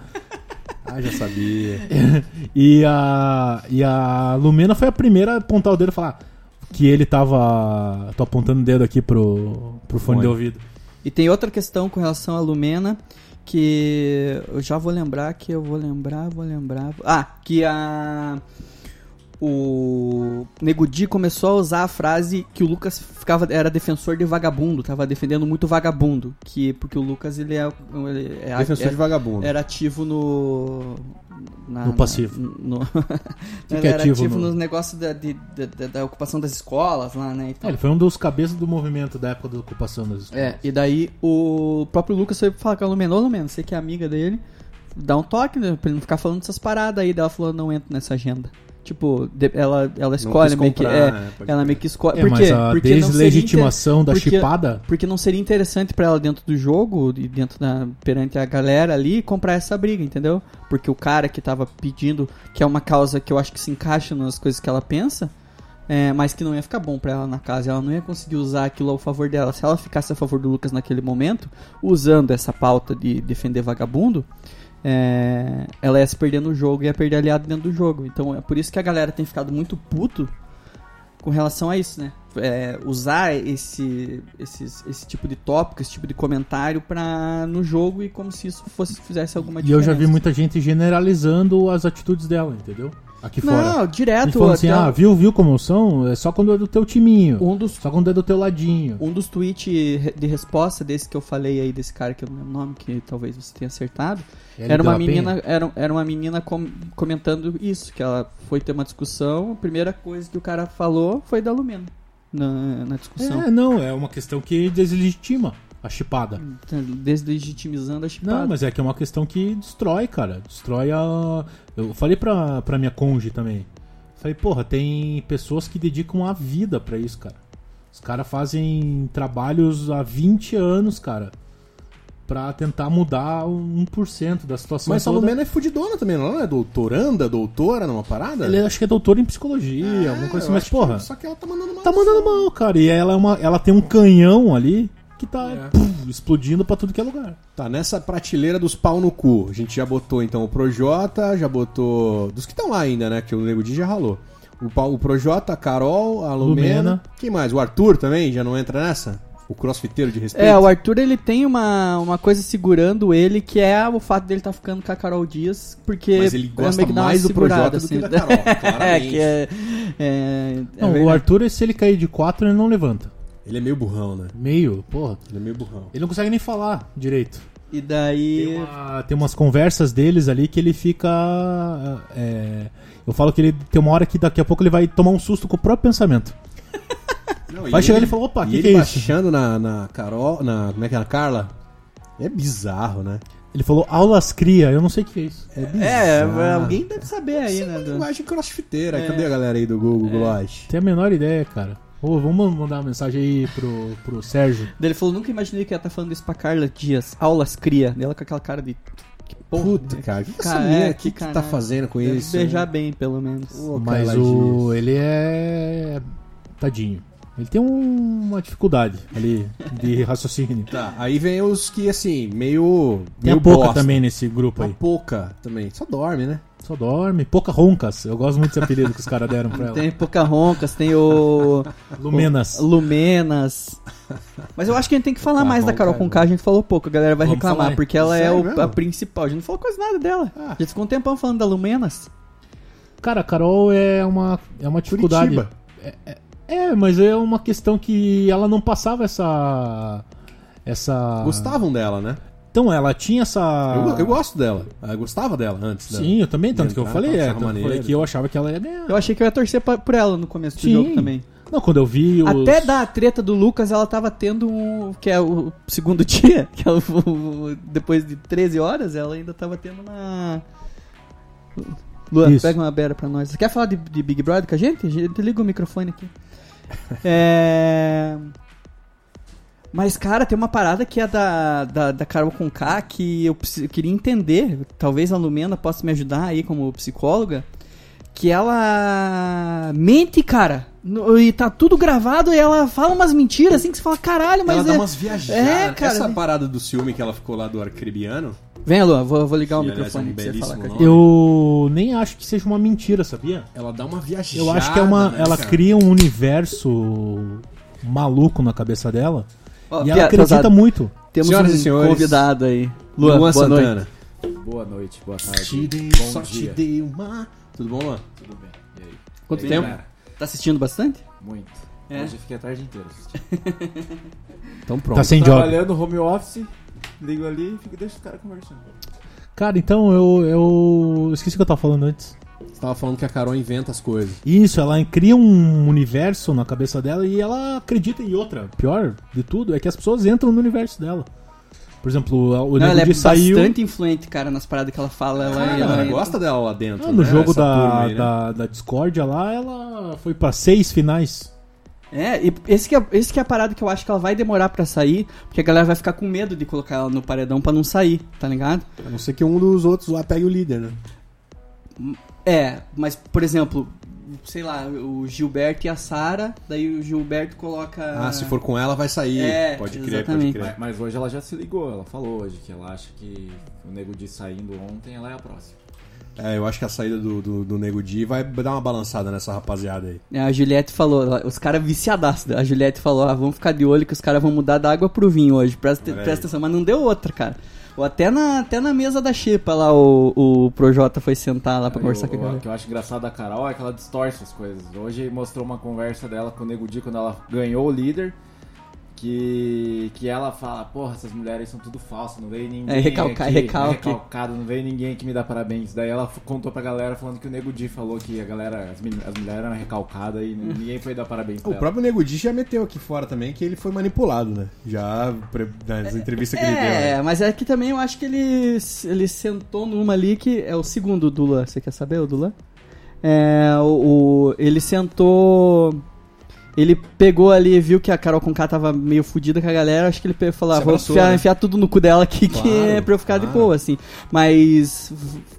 Ah, já sabia. [laughs] E a, e a Lumena foi a primeira a apontar o dedo e falar que ele tava. Tô apontando o dedo aqui pro, pro fone Fone. de ouvido. E tem outra questão com relação à Lumena, que eu já vou lembrar, que eu vou lembrar, vou lembrar. Ah, que a. O Nego Di começou a usar a frase que o Lucas ficava era defensor de vagabundo, tava defendendo muito vagabundo, que porque o Lucas ele é, ele é Defensor é- de vagabundo. era ativo no. na- No passivo. na- no- [laughs] ele é era ativo ativo no- nos negócios da, de- da- da- da ocupação das escolas lá, né? É, ele foi um dos cabeças do movimento da época da ocupação das escolas. É, e daí o próprio Lucas foi falar com a Lumena, você que é amiga dele, dá um toque, né, pra ele não ficar falando dessas paradas aí. Daí ela falou, não entro nessa agenda. Tipo, de- ela, ela escolhe meio que. É, né, ela meio que escolhe. É, Por mas quê? a Porque não seria deslegitimação da porque- chipada. porque não seria interessante pra ela dentro do jogo e dentro da perante a galera ali comprar essa briga, entendeu? Porque o cara que tava pedindo, que é uma causa que eu acho que se encaixa nas coisas que ela pensa, é, mas que não ia ficar bom pra ela na casa, ela não ia conseguir usar aquilo ao favor dela. Se ela ficasse a favor do Lucas naquele momento, usando essa pauta de defender vagabundo, é, ela ia se perder no jogo, ia perder aliado dentro do jogo. Então é por isso que a galera tem ficado muito puto com relação a isso, né? É, usar esse, esses- esse tipo de tópico, esse tipo de comentário pra, no jogo e como se isso fosse fizesse alguma E eu diferença. já vi muita gente generalizando as atitudes dela, entendeu? Aqui fora. Não, E direto. falando assim, ah, viu, viu como são? É só quando é do teu timinho. um dos Só quando é do teu ladinho. Um dos tweets de resposta desse que eu falei aí, desse cara que eu não lembro o nome, que talvez você tenha acertado, era uma menina, Penha. era, era uma menina com- comentando isso, que ela foi ter uma discussão, a primeira coisa que o cara falou foi da Lumena na, na discussão. É, não, é uma questão que deslegitima a chipada. Tá Deslegitimizando a chipada. Não, mas é que é uma questão que destrói, cara. Destrói a. Eu falei pra, pra minha conge também. Falei, porra, tem pessoas que dedicam a vida pra isso, cara. Os caras fazem trabalhos há 20 anos, cara. Pra tentar mudar 1% da situação. Mas a toda. Lumena é fudidona também, não é? Doutoranda, doutora numa parada? Ele acho que é doutor em psicologia, alguma coisa assim, mas acho que- porra. Só que ela tá mandando mal. Tá mandando mal, cara. E ela, é uma, ela tem um canhão ali que tá É. puf, explodindo pra tudo que é lugar. Tá nessa prateleira dos pau no cu. A gente já botou então o Projota, já botou. Dos que estão lá ainda, né? Que o Nego Di já ralou. O, o Projota, a Carol, a Lumena. Lumena. Quem mais? O Arthur também já não entra nessa? O crossfiteiro de respeito. É, o Arthur ele tem uma, uma coisa segurando ele, que é o fato dele estar ficando com a Carol Dias, porque Mas ele é gosta mais do Projota do que assim. da Carol, [laughs] é, claramente. que é, é, é Não, o. Arthur, se ele cair de 4, ele não levanta. Ele é meio burrão, né? Meio, porra. Ele é meio burrão. Ele não consegue nem falar direito. E daí... Tem, uma- tem umas conversas deles ali que ele fica. é, eu falo que ele tem uma hora que daqui a pouco ele vai tomar um susto com o próprio pensamento. [laughs] Não, Vai e chegar ele e falar, opa, e que ele que é isso? baixando na, na Carol, na. Como é que é? Na Carla? É bizarro, né? Ele falou aulas cria, eu não sei o que é isso. É bizarro. É, alguém deve saber aí, Isso é né? linguagem crossfiteira. É. Cadê a galera aí do Google Gloss? Tem a menor ideia, cara. Ô, vamos mandar uma mensagem aí pro, pro Sérgio. Daí Ele falou, nunca imaginei que ia estar falando isso pra Carla Dias. Aulas cria. Dela com aquela cara de... Que porra, Puta, né? cara, que, que Cara, é, aqui que que tá fazendo com Deve isso? beijar bem, pelo menos. Ô, Mas Carla o. Dias. Ele é. Tadinho. Ele tem um- uma dificuldade ali de [laughs] raciocínio. Tá, aí vem os que, assim, meio. Tem meio a pouca bosta. também nesse grupo A aí. pouca também. Só dorme, né? Só dorme. Pouca roncas. Eu gosto muito desse apelido que os caras deram pra ela. Tem Pocahontas, tem o... Lumenas. o Lumenas. Mas eu acho que a gente tem que falar Tá mais da Carol K, a gente falou pouco, a galera vai Vamos reclamar, falar. porque ela é Sério o- mesmo? a principal. A gente não falou quase nada dela. Ah. A gente ficou um tempão falando da Lumenas. Cara, a Carol é uma, é uma dificuldade. Curitiba. É, mas é uma questão que ela não passava essa. Essa. Gostavam dela, né? Então, ela tinha essa. Eu, eu gosto dela. Eu gostava dela antes. né? Sim, eu também, tanto que eu falei, é, tanto que eu falei que eu achava que ela ia ganhar. Eu achei que eu ia torcer pra- por ela no começo do Sim. jogo também. Não, quando eu vi os... Até da treta do Lucas, ela tava tendo um. Que é o segundo [laughs] dia, que é o- depois de 13 horas, ela ainda tava tendo uma. Luan, Isso. pega uma beira pra nós. Você quer falar de, de Big Brother com a gente? A gente liga o microfone aqui. É. Mas, cara, tem uma parada que é da, da, da Carol Conká que eu, eu queria entender. Talvez a Lumena possa me ajudar aí como psicóloga. Que ela mente, cara. No- E tá tudo gravado e ela fala umas mentiras assim que você fala, caralho, mas ela dá é... umas viajadas. É, cara. Essa parada do ciúme que ela ficou lá do arcrebiano. Vem, Luan, vou, vou ligar o aliás, é um microfone pra você falar com a belíssimo gente. Eu nem acho que seja uma mentira, sabia? Ela dá uma viajada. Eu acho que é uma. né, ela cara? cria um universo maluco na cabeça dela. Ó, e ela acredita Pesado, muito. Temos Senhoras um e senhores, convidado aí. Luan, Luan, boa noite. Boa noite, boa tarde. Te dei, bom só te dia. dei uma. Tudo bom, Luan? Tudo bem? E aí? Quanto E aí, tempo? galera? Tá assistindo bastante? Muito. É. Hoje eu fiquei a tarde inteira assistindo. [laughs] Então pronto. Tá sem job. Trabalhando home office, ligo ali e fico, deixa os caras conversando. Cara, então eu, eu. Esqueci o que eu tava falando antes. Você tava falando que a Carol inventa as coisas. Isso, ela cria um universo na cabeça dela e ela acredita em outra. Pior de tudo é que as pessoas entram no universo dela. Por exemplo, o Não, ela é saiu bastante influente, cara, nas paradas que ela fala. Ela, Ah, ela, ela gosta dela lá dentro. Ah, no né? jogo Essa da, aí, né? da, da Discordia lá, ela foi pra seis finais. É, e esse que é, esse que é a parada que eu acho que ela vai demorar pra sair, porque a galera vai ficar com medo de colocar ela no paredão pra não sair, tá ligado? A não ser que um dos outros lá pegue o líder, né? É, mas, por exemplo, sei lá, o Gilberto e a Sara, daí o Gilberto coloca. Ah, se for com ela, vai sair. É, pode crer, pode crer. Mas, mas hoje ela já se ligou, ela falou hoje que ela acha que o Nego Di saindo ontem, ela é a próxima. É, eu acho que a saída do, do, do Nego Di vai dar uma balançada nessa rapaziada aí. É, A Juliette falou, os caras viciadaços. A Juliette falou, ah, vamos ficar de olho que os caras vão mudar da água pro vinho hoje. Presta, presta atenção, mas não deu outra, cara. Ou até na, até na mesa da Xepa lá, o, o Projota foi sentar lá pra Aí conversar o- com a o galera. que eu acho engraçado da Carol é que ela distorce as coisas. Hoje mostrou uma conversa dela com o Nego Di quando ela ganhou o líder. Que, que ela fala, porra, essas mulheres são tudo falsas, não veio ninguém. É, recalcar- aqui, recalque. recalcado, não veio ninguém que me dá parabéns. Daí ela contou pra galera falando que o Nego Di falou que a galera, as, as mulheres eram recalcadas e ninguém foi dar parabéns pra O ela. próprio Nego Di já meteu aqui fora também que ele foi manipulado, né? Já pre- nas entrevistas que ele deu. É, né? mas é que também eu acho que ele, ele sentou numa ali que é o segundo Dula. Você quer saber o Dula? É, o, o- ele sentou. Ele pegou ali e viu que a Carol Conká tava meio fudida com a galera. Acho que ele falou: ah, vou enfiar, né? enfiar tudo no cu dela aqui, que Claro, é pra eu ficar de claro. boa, assim. Mas,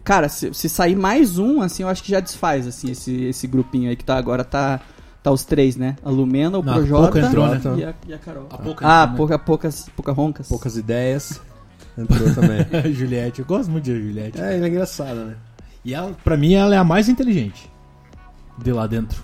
cara, se, se sair mais um, assim, eu acho que já desfaz, assim, esse, esse grupinho aí que tá agora tá. Tá os três, né? A Lumena, o Não, a Projota entrou, né? e, a, e a Carol. A Pouca ah, entrou, né? pouca, poucas, pouca roncas. Poucas ideias. Entrou também. [laughs] Juliette, eu gosto muito de Juliette. é, ela é engraçada, né? E ela, pra mim, ela é a mais inteligente de lá dentro.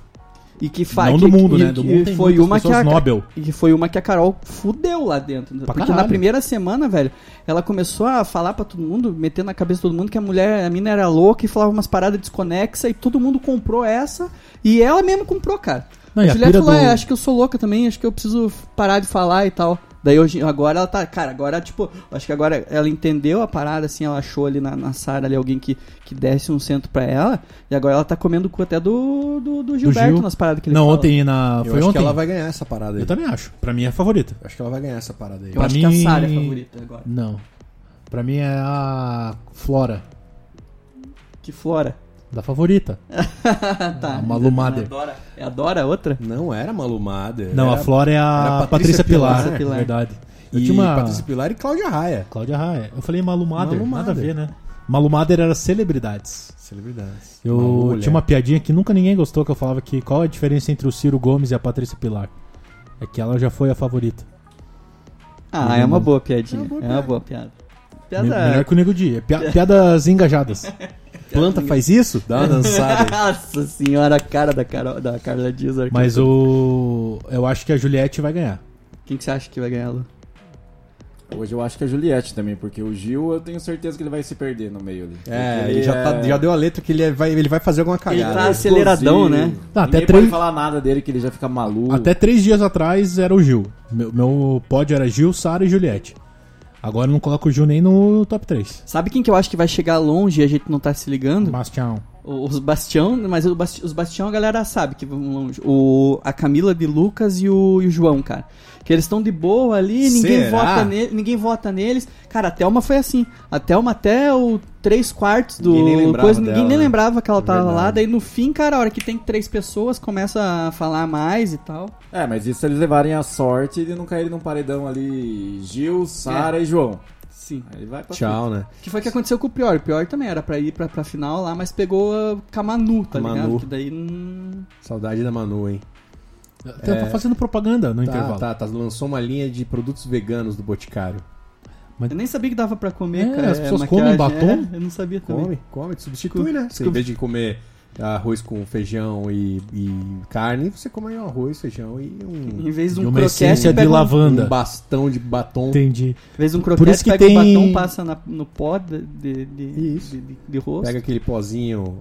E que fa- Não que- do mundo, e- né? Do que mundo foi uma que a, Nobel. E que foi uma que a Carol fudeu lá dentro. né? Pra Porque na caralho. primeira semana, velho, ela começou a falar pra todo mundo, meter na cabeça de todo mundo que a mulher, a mina era louca e falava umas paradas desconexas e todo mundo comprou essa. E ela mesmo comprou, cara. Não, a Juliette falou, do- é, acho que eu sou louca também, acho que eu preciso parar de falar e tal. Daí hoje, agora ela tá, cara, agora, tipo, acho que agora ela entendeu a parada, assim, ela achou ali na, na Sara ali alguém que, que desse um centro pra ela, e agora ela tá comendo o cu até do, do, do Gilberto Gil. nas paradas que ele Não, fala. ontem na. Eu Foi acho ontem. que ela vai ganhar essa parada aí. Eu também acho. Pra mim é a favorita. Acho que ela vai ganhar essa parada aí. Eu Pra acho que mim- a Sara é a favorita agora. Não. Pra mim é a Flora. Que Flora. Da favorita. [laughs] tá. A Malu Mader. É a Dora, é a Dora outra? Não era malumada. Não, era a Flora é a Patrícia, Patrícia Pilar. Pilar. Pilar. Verdade. Eu E tinha uma. Patrícia Pilar e Cláudia Raia. Cláudia Raia. Eu falei Malu Mader. Malu Nada a ver, né? Malu Mader era celebridades. Celebridades. Eu Malu tinha uma piadinha que nunca ninguém gostou, que eu falava que qual é a diferença entre o Ciro Gomes e a Patrícia Pilar? É que ela já foi a favorita. Ah, é uma boa piadinha. É uma boa É uma boa piada. Me- Melhor Piada. que o Nego Di. É pia- [laughs] piadas engajadas. Planta faz isso? Dá uma dançada aí. [laughs] Nossa senhora, a cara da, Carol, da Carla Dias. Mas o. Eu acho que a Juliette vai ganhar. Quem que você acha que vai ganhar, Lu? Hoje eu acho que é a Juliette também, porque o Gil eu tenho certeza que ele vai se perder no meio ali. É, Porque ele já, tá- já deu a letra que ele é- vai, ele vai fazer alguma Ele cagada. tá aceleradão, né? Tá, até três- pode falar nada dele que ele já fica maluco. Até três dias atrás era o Gil. Meu, meu pódio era Gil, Sara e Juliette. Agora eu não coloco o Gil nem no top 3. Sabe quem que eu acho que vai chegar longe e a gente não tá se ligando? Bastião. Os Bastião, mas os Bastião a galera sabe que vão longe. O, a Camila de Lucas e o, e o João, cara. Que eles estão de boa ali, ninguém Será? vota, ne, ninguém vota neles. Cara, a Thelma foi assim. A Thelma até o 3 quartos do. Ninguém nem lembrava coisa, ninguém dela, nem né? lembrava que ela É tava lá. verdade. Daí no fim, cara, a hora que tem três pessoas, começa a falar mais e tal. É, mas isso eles levarem a sorte de não caírem num paredão ali Gil, Sara e João. Sim. Aí vai pra Tchau, né? Que foi o que aconteceu com o Prior. O Prior também era pra ir pra, pra final lá, mas pegou com a Manu, tá A Manu. ligado? Que daí não. Saudade da Manu, hein? Tá, tá fazendo propaganda no Tá, intervalo. tá, tá. Lançou uma linha de produtos veganos do Boticário. Eu nem sabia que dava pra comer, É, cara. as pessoas maquiagem. comem batom? É, eu não sabia também. Come, come, tu substitui, né? Você, em vez de comer arroz com feijão e, e carne, você come um arroz, feijão e um, Em vez de um uma croquete, essência de um- lavanda. um bastão de batom. Entendi. Em vez de um croquete, isso que pega tem- o batom, passa na- no pó de, de, de, de, de- de rosto. Pega aquele pozinho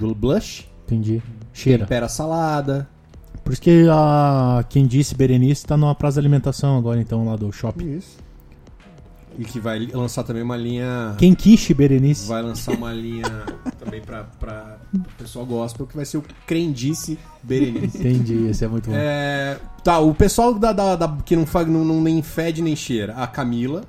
do blush, Entendi. Cheira. tempera a salada. Por isso que a quem disse Berenice tá numa praça de alimentação agora, então, lá do shopping. Isso. E que vai lançar também uma linha. Quem quiche Berenice. Vai lançar uma linha também pra, pra o pessoal gospel, que vai ser o Crendice Berenice. Entendi, esse é muito bom. É, tá, o pessoal da, da- da- que não, faz, não, não nem fede nem cheira. A Camila,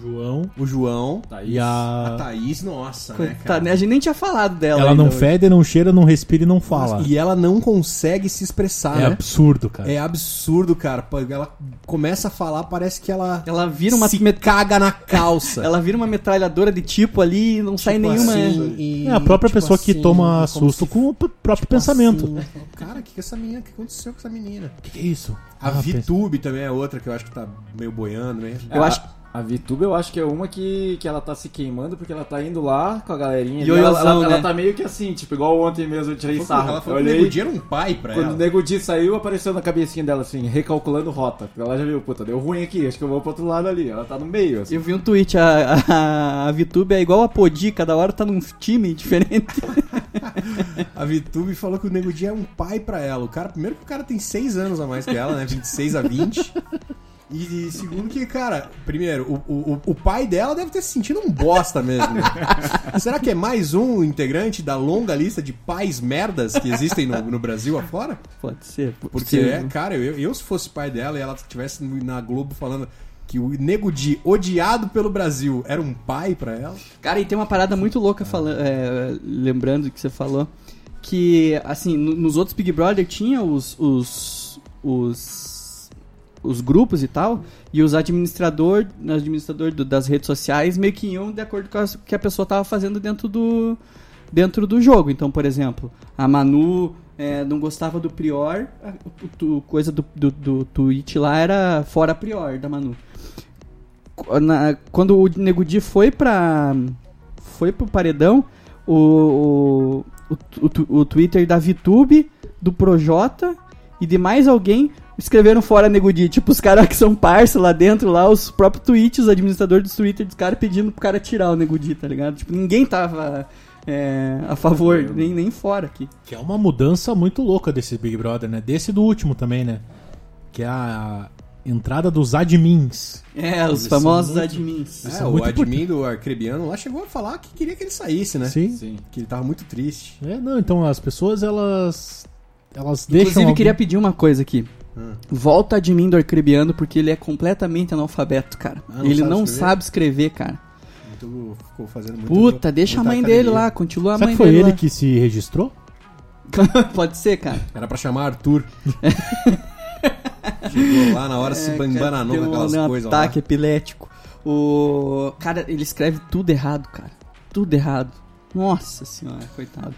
João. o João, Thaís. E a a. Thaís, nossa, né, cara? né? A gente nem tinha falado dela. Ela ainda não hoje. fede, não cheira, não respira e não fala. E ela não consegue se expressar, É né? absurdo, cara. É absurdo, cara. Ela começa a falar, parece que ela, Ela vira uma se met- caga na calça. [laughs] Ela vira uma metralhadora de tipo ali e não sai Tipo nenhuma. assim, e- É a própria tipo pessoa que assim, toma como susto se- com o próprio tipo pensamento. assim. Cara, o que, que essa menina, o que aconteceu com essa menina? O que, que é isso? A Ah, VTube também é outra que eu acho que tá meio boiando, né? Eu a, acho- A VTube eu acho que é uma que, que ela tá se queimando porque ela tá indo lá com a galerinha. E ela, ela, né? ela tá meio que assim, tipo, igual ontem mesmo eu tirei Ela sarro. falou Eu que o Nego era um pai pra quando ela. o Nego Di saiu, apareceu na cabecinha dela assim, recalculando rota. Ela já viu, puta, deu ruim aqui, acho que eu vou pro outro lado ali. Ela tá no meio, assim. Eu vi um tweet, a, a, a VTube é igual a Podi, cada hora tá num time diferente. [laughs] A VTube falou que o Nego Di é um pai pra ela. O cara, primeiro que o cara tem 6 anos a mais que ela, né? 26 a 20. E, segundo que, cara, primeiro, o, o, o pai dela deve ter se sentido um bosta mesmo. [laughs] Será que é mais um integrante da longa lista de pais merdas que existem no, no Brasil afora? Pode ser. Porque, possível. é, cara, eu, eu se fosse pai dela e ela estivesse na Globo falando que o Nego Di, odiado pelo Brasil, era um pai pra ela. Cara, e tem uma parada muito louca, falando, é, lembrando que você falou, que, assim, no- nos outros Big Brother tinha os, os, os, os grupos e tal, e os administrador, administrador do- das redes sociais meio que iam de acordo com o que a pessoa tava fazendo dentro do, dentro do jogo. Então, por exemplo, a Manu é, não gostava do Prior, a coisa do, do, do tweet lá era fora Prior, da Manu na- quando o Nego Di foi pra. Foi pro paredão, o, o, o, o Twitter da VTube, do Projota e de mais alguém escreveram fora Nego Di. Tipo, os caras que são parça lá dentro, lá, os próprios tweets, os administradores do Twitter dos caras pedindo pro cara tirar o Nego Di, tá ligado? Tipo, ninguém tava é, a favor, nem, nem fora aqui. Que é uma mudança muito louca desse Big Brother, né? Desse do último também, né? Que é a entrada dos admins. É, os Eles famosos muito- admins. É, é o admin do Arcrebiano lá chegou a falar que queria que ele saísse, né? Sim. Sim. Que ele tava muito triste. É, não, então as pessoas, elas. Elas deixam. Inclusive, alguém- queria pedir uma coisa aqui. Hum. Volta de mim do Arcrebiano, porque ele é completamente analfabeto, cara. Ah, não ele sabe não escrever? sabe escrever, cara. Muito, ficou fazendo muito. Puta, deixa a mãe dele academia. lá, continua a Será mãe que foi dele ele lá. que se registrou? [laughs] Pode ser, cara. Era pra chamar Arthur. [laughs] Chegou lá na hora, se É, embananou tem com um- aquelas um coisas lá. ataque epilético. O cara, ele escreve tudo errado, cara. Tudo errado. Nossa senhora, coitado.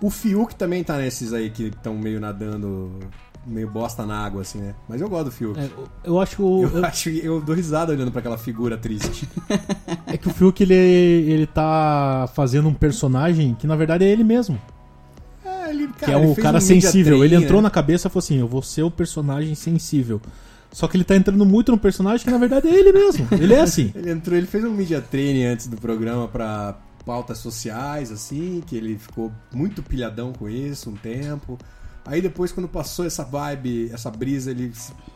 O Fiuk também tá nesses aí que estão meio nadando, meio bosta na água, assim, né? Mas eu gosto do Fiuk. É, eu acho que o, Eu eu- acho eu dou risada olhando pra aquela figura triste. [laughs] é que o Fiuk ele, ele tá fazendo um personagem que na verdade é ele mesmo. É, ele, que cara, é ele o cara um sensível. Ele training, entrou né? na cabeça e falou assim: Eu vou ser o personagem sensível. Só que ele tá entrando muito no personagem que na verdade é ele mesmo. Ele é assim. [laughs] Ele entrou, ele fez um media training antes do programa pra pautas sociais, assim, que ele ficou muito pilhadão com isso um tempo. Aí depois, quando passou essa vibe, essa brisa, ele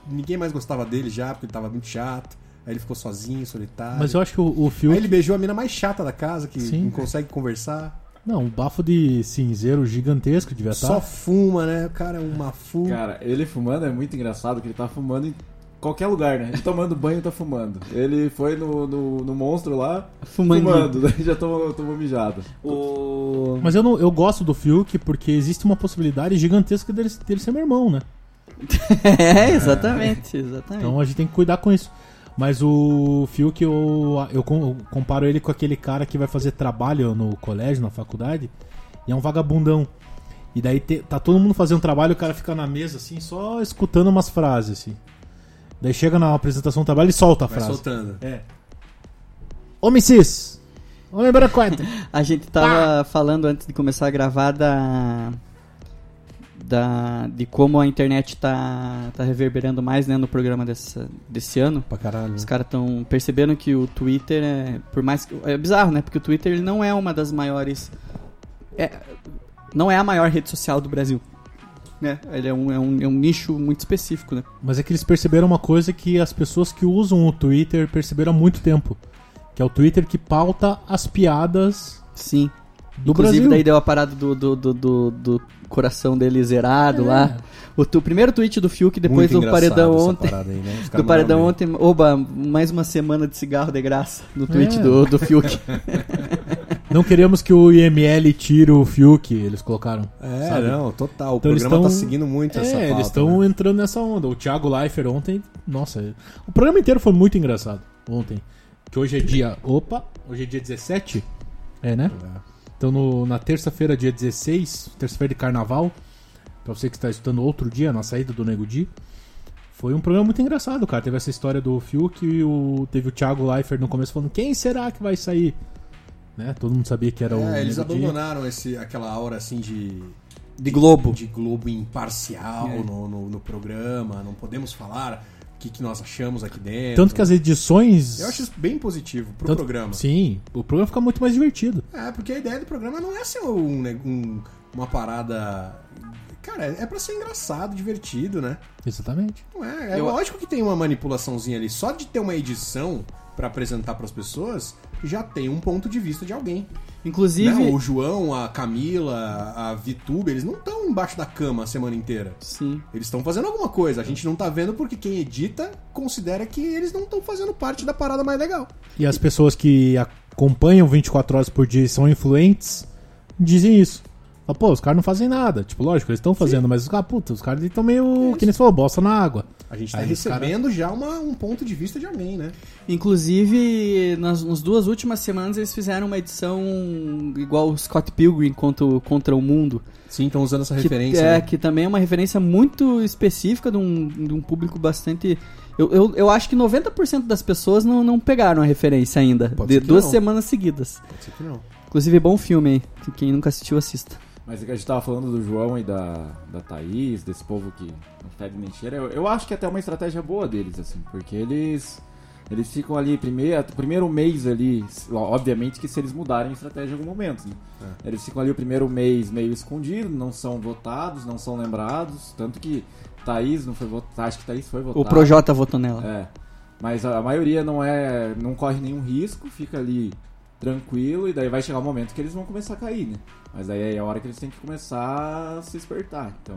ninguém mais gostava dele já, porque ele tava muito chato. Aí ele ficou sozinho, solitário. Mas eu acho que o, o Aí ele beijou a mina mais chata da casa, que Sim. não consegue conversar. Não, um bafo de cinzeiro gigantesco devia Só estar. fuma, né? O cara é uma fu. Cara, ele fumando é muito engraçado que ele tá fumando em qualquer lugar, né? Ele tomando banho tá fumando. Ele foi no, no, no monstro lá Fumandinho. fumando, daí [laughs] já tomou, tomou mijado. O... Mas eu, não, eu gosto do Fiuk porque existe uma possibilidade gigantesca dele, dele ser meu irmão, né? [laughs] é, exatamente, exatamente. Então a gente tem que cuidar com isso. Mas o Fiuk, eu, eu com- eu comparo ele com aquele cara que vai fazer trabalho no colégio, na faculdade, e é um vagabundão. E daí te- tá todo mundo fazendo trabalho e o cara fica na mesa, assim, só escutando umas frases, assim. Daí chega na apresentação do trabalho e solta a Vai frase. soltando. É. Homem cis! Homem branco! [laughs] A gente tava falando antes de começar a gravar da. Da, de como a internet tá, tá reverberando mais né, no programa dessa, desse ano. Pra caralho. Os caras estão percebendo que o Twitter é. Por mais que. É bizarro, né? Porque o Twitter ele não é uma das maiores. É, não é a maior rede social do Brasil. Né? Ele é um, é, um, é um nicho muito específico, né? Mas é que eles perceberam uma coisa que as pessoas que usam o Twitter perceberam há muito tempo. Que é o Twitter que pauta as piadas Sim. do Inclusive, Brasil. daí deu a parada do, do, do, do, do coração dele zerado É. lá. O, tu- o primeiro tweet do Fiuk depois Muito do paredão ontem. aí, né? Do paredão ontem, oba, mais uma semana de cigarro de graça no tweet É. do, do Fiuk. [laughs] Não queremos que o IML tire o Fiuk, eles colocaram. É, sabe? não, total. O Então programa tão- tá seguindo muito essa É, pauta. eles estão né? entrando nessa onda. O Thiago Leifert ontem, nossa, o programa inteiro foi muito engraçado ontem. Que hoje é dia. Opa, hoje é dia 17? É, né? Então no- na terça-feira, dia 16, terça-feira de carnaval, pra você que está estudando outro dia, na saída do Nego Di, foi um programa muito engraçado, cara. Teve essa história do Fiuk e o, teve o Thiago Leifert no começo falando: quem será que vai sair? Né? Todo mundo sabia que era o. É, eles Nego Di. abandonaram esse, aquela aura assim de. De Globo. De Globo imparcial É. no, no, no programa. Não podemos falar o que, que nós achamos aqui dentro. Tanto que as edições. Eu acho isso bem positivo pro tanto- programa. Sim, o programa fica muito mais divertido. É, porque a ideia do programa não é ser um, um- uma parada. Cara, é pra ser engraçado, divertido, né? Exatamente. Não é, é Eu- lógico que tem uma manipulaçãozinha ali. Só de ter uma edição pra apresentar pras pessoas, já tem um ponto de vista de alguém. Inclusive. Né? O João, a Camila, a Vitube, eles não estão embaixo da cama a semana inteira. Sim. Eles estão fazendo alguma coisa. A gente não tá vendo porque quem edita considera que eles não estão fazendo parte da parada mais legal. E as pessoas que acompanham 24 horas por dia e são influentes dizem isso. Fala, Pô, os caras não fazem nada. Tipo, lógico, eles estão fazendo, mas os caras, puta, os caras estão meio. Que nem falou, bosta na água. A gente tá Aí recebendo já uma- um ponto de vista de alguém, né? Inclusive, nas, nas duas últimas semanas eles fizeram uma edição igual o Scott Pilgrim contra, o- contra o mundo. Sim, estão usando essa Que, referência. é, né? que também é uma referência muito específica de um, de um público bastante. Eu, eu, eu acho que 90% das pessoas não, não pegaram a referência ainda. Pode de ser que duas não. semanas seguidas. Pode ser que não. Inclusive, bom filme aí. que Quem nunca assistiu, assista. Mas é que a gente tava falando do João e da, da Thaís, desse povo que não fede nem cheira. Eu, eu acho que até é uma estratégia boa deles, assim, porque eles. Eles ficam ali, primeiro, primeiro mês ali, obviamente que se eles mudarem a estratégia em algum momento, né? Eles ficam ali o primeiro mês meio escondido, não são votados, não são lembrados, tanto que Thaís não foi votada, acho que Thaís foi votada. O Projota votou nela. É. Mas a a maioria não é. não corre nenhum risco, fica ali tranquilo, e daí vai chegar o momento que eles vão começar a cair, né? Mas aí é a hora que eles têm que começar a se espertar. Então,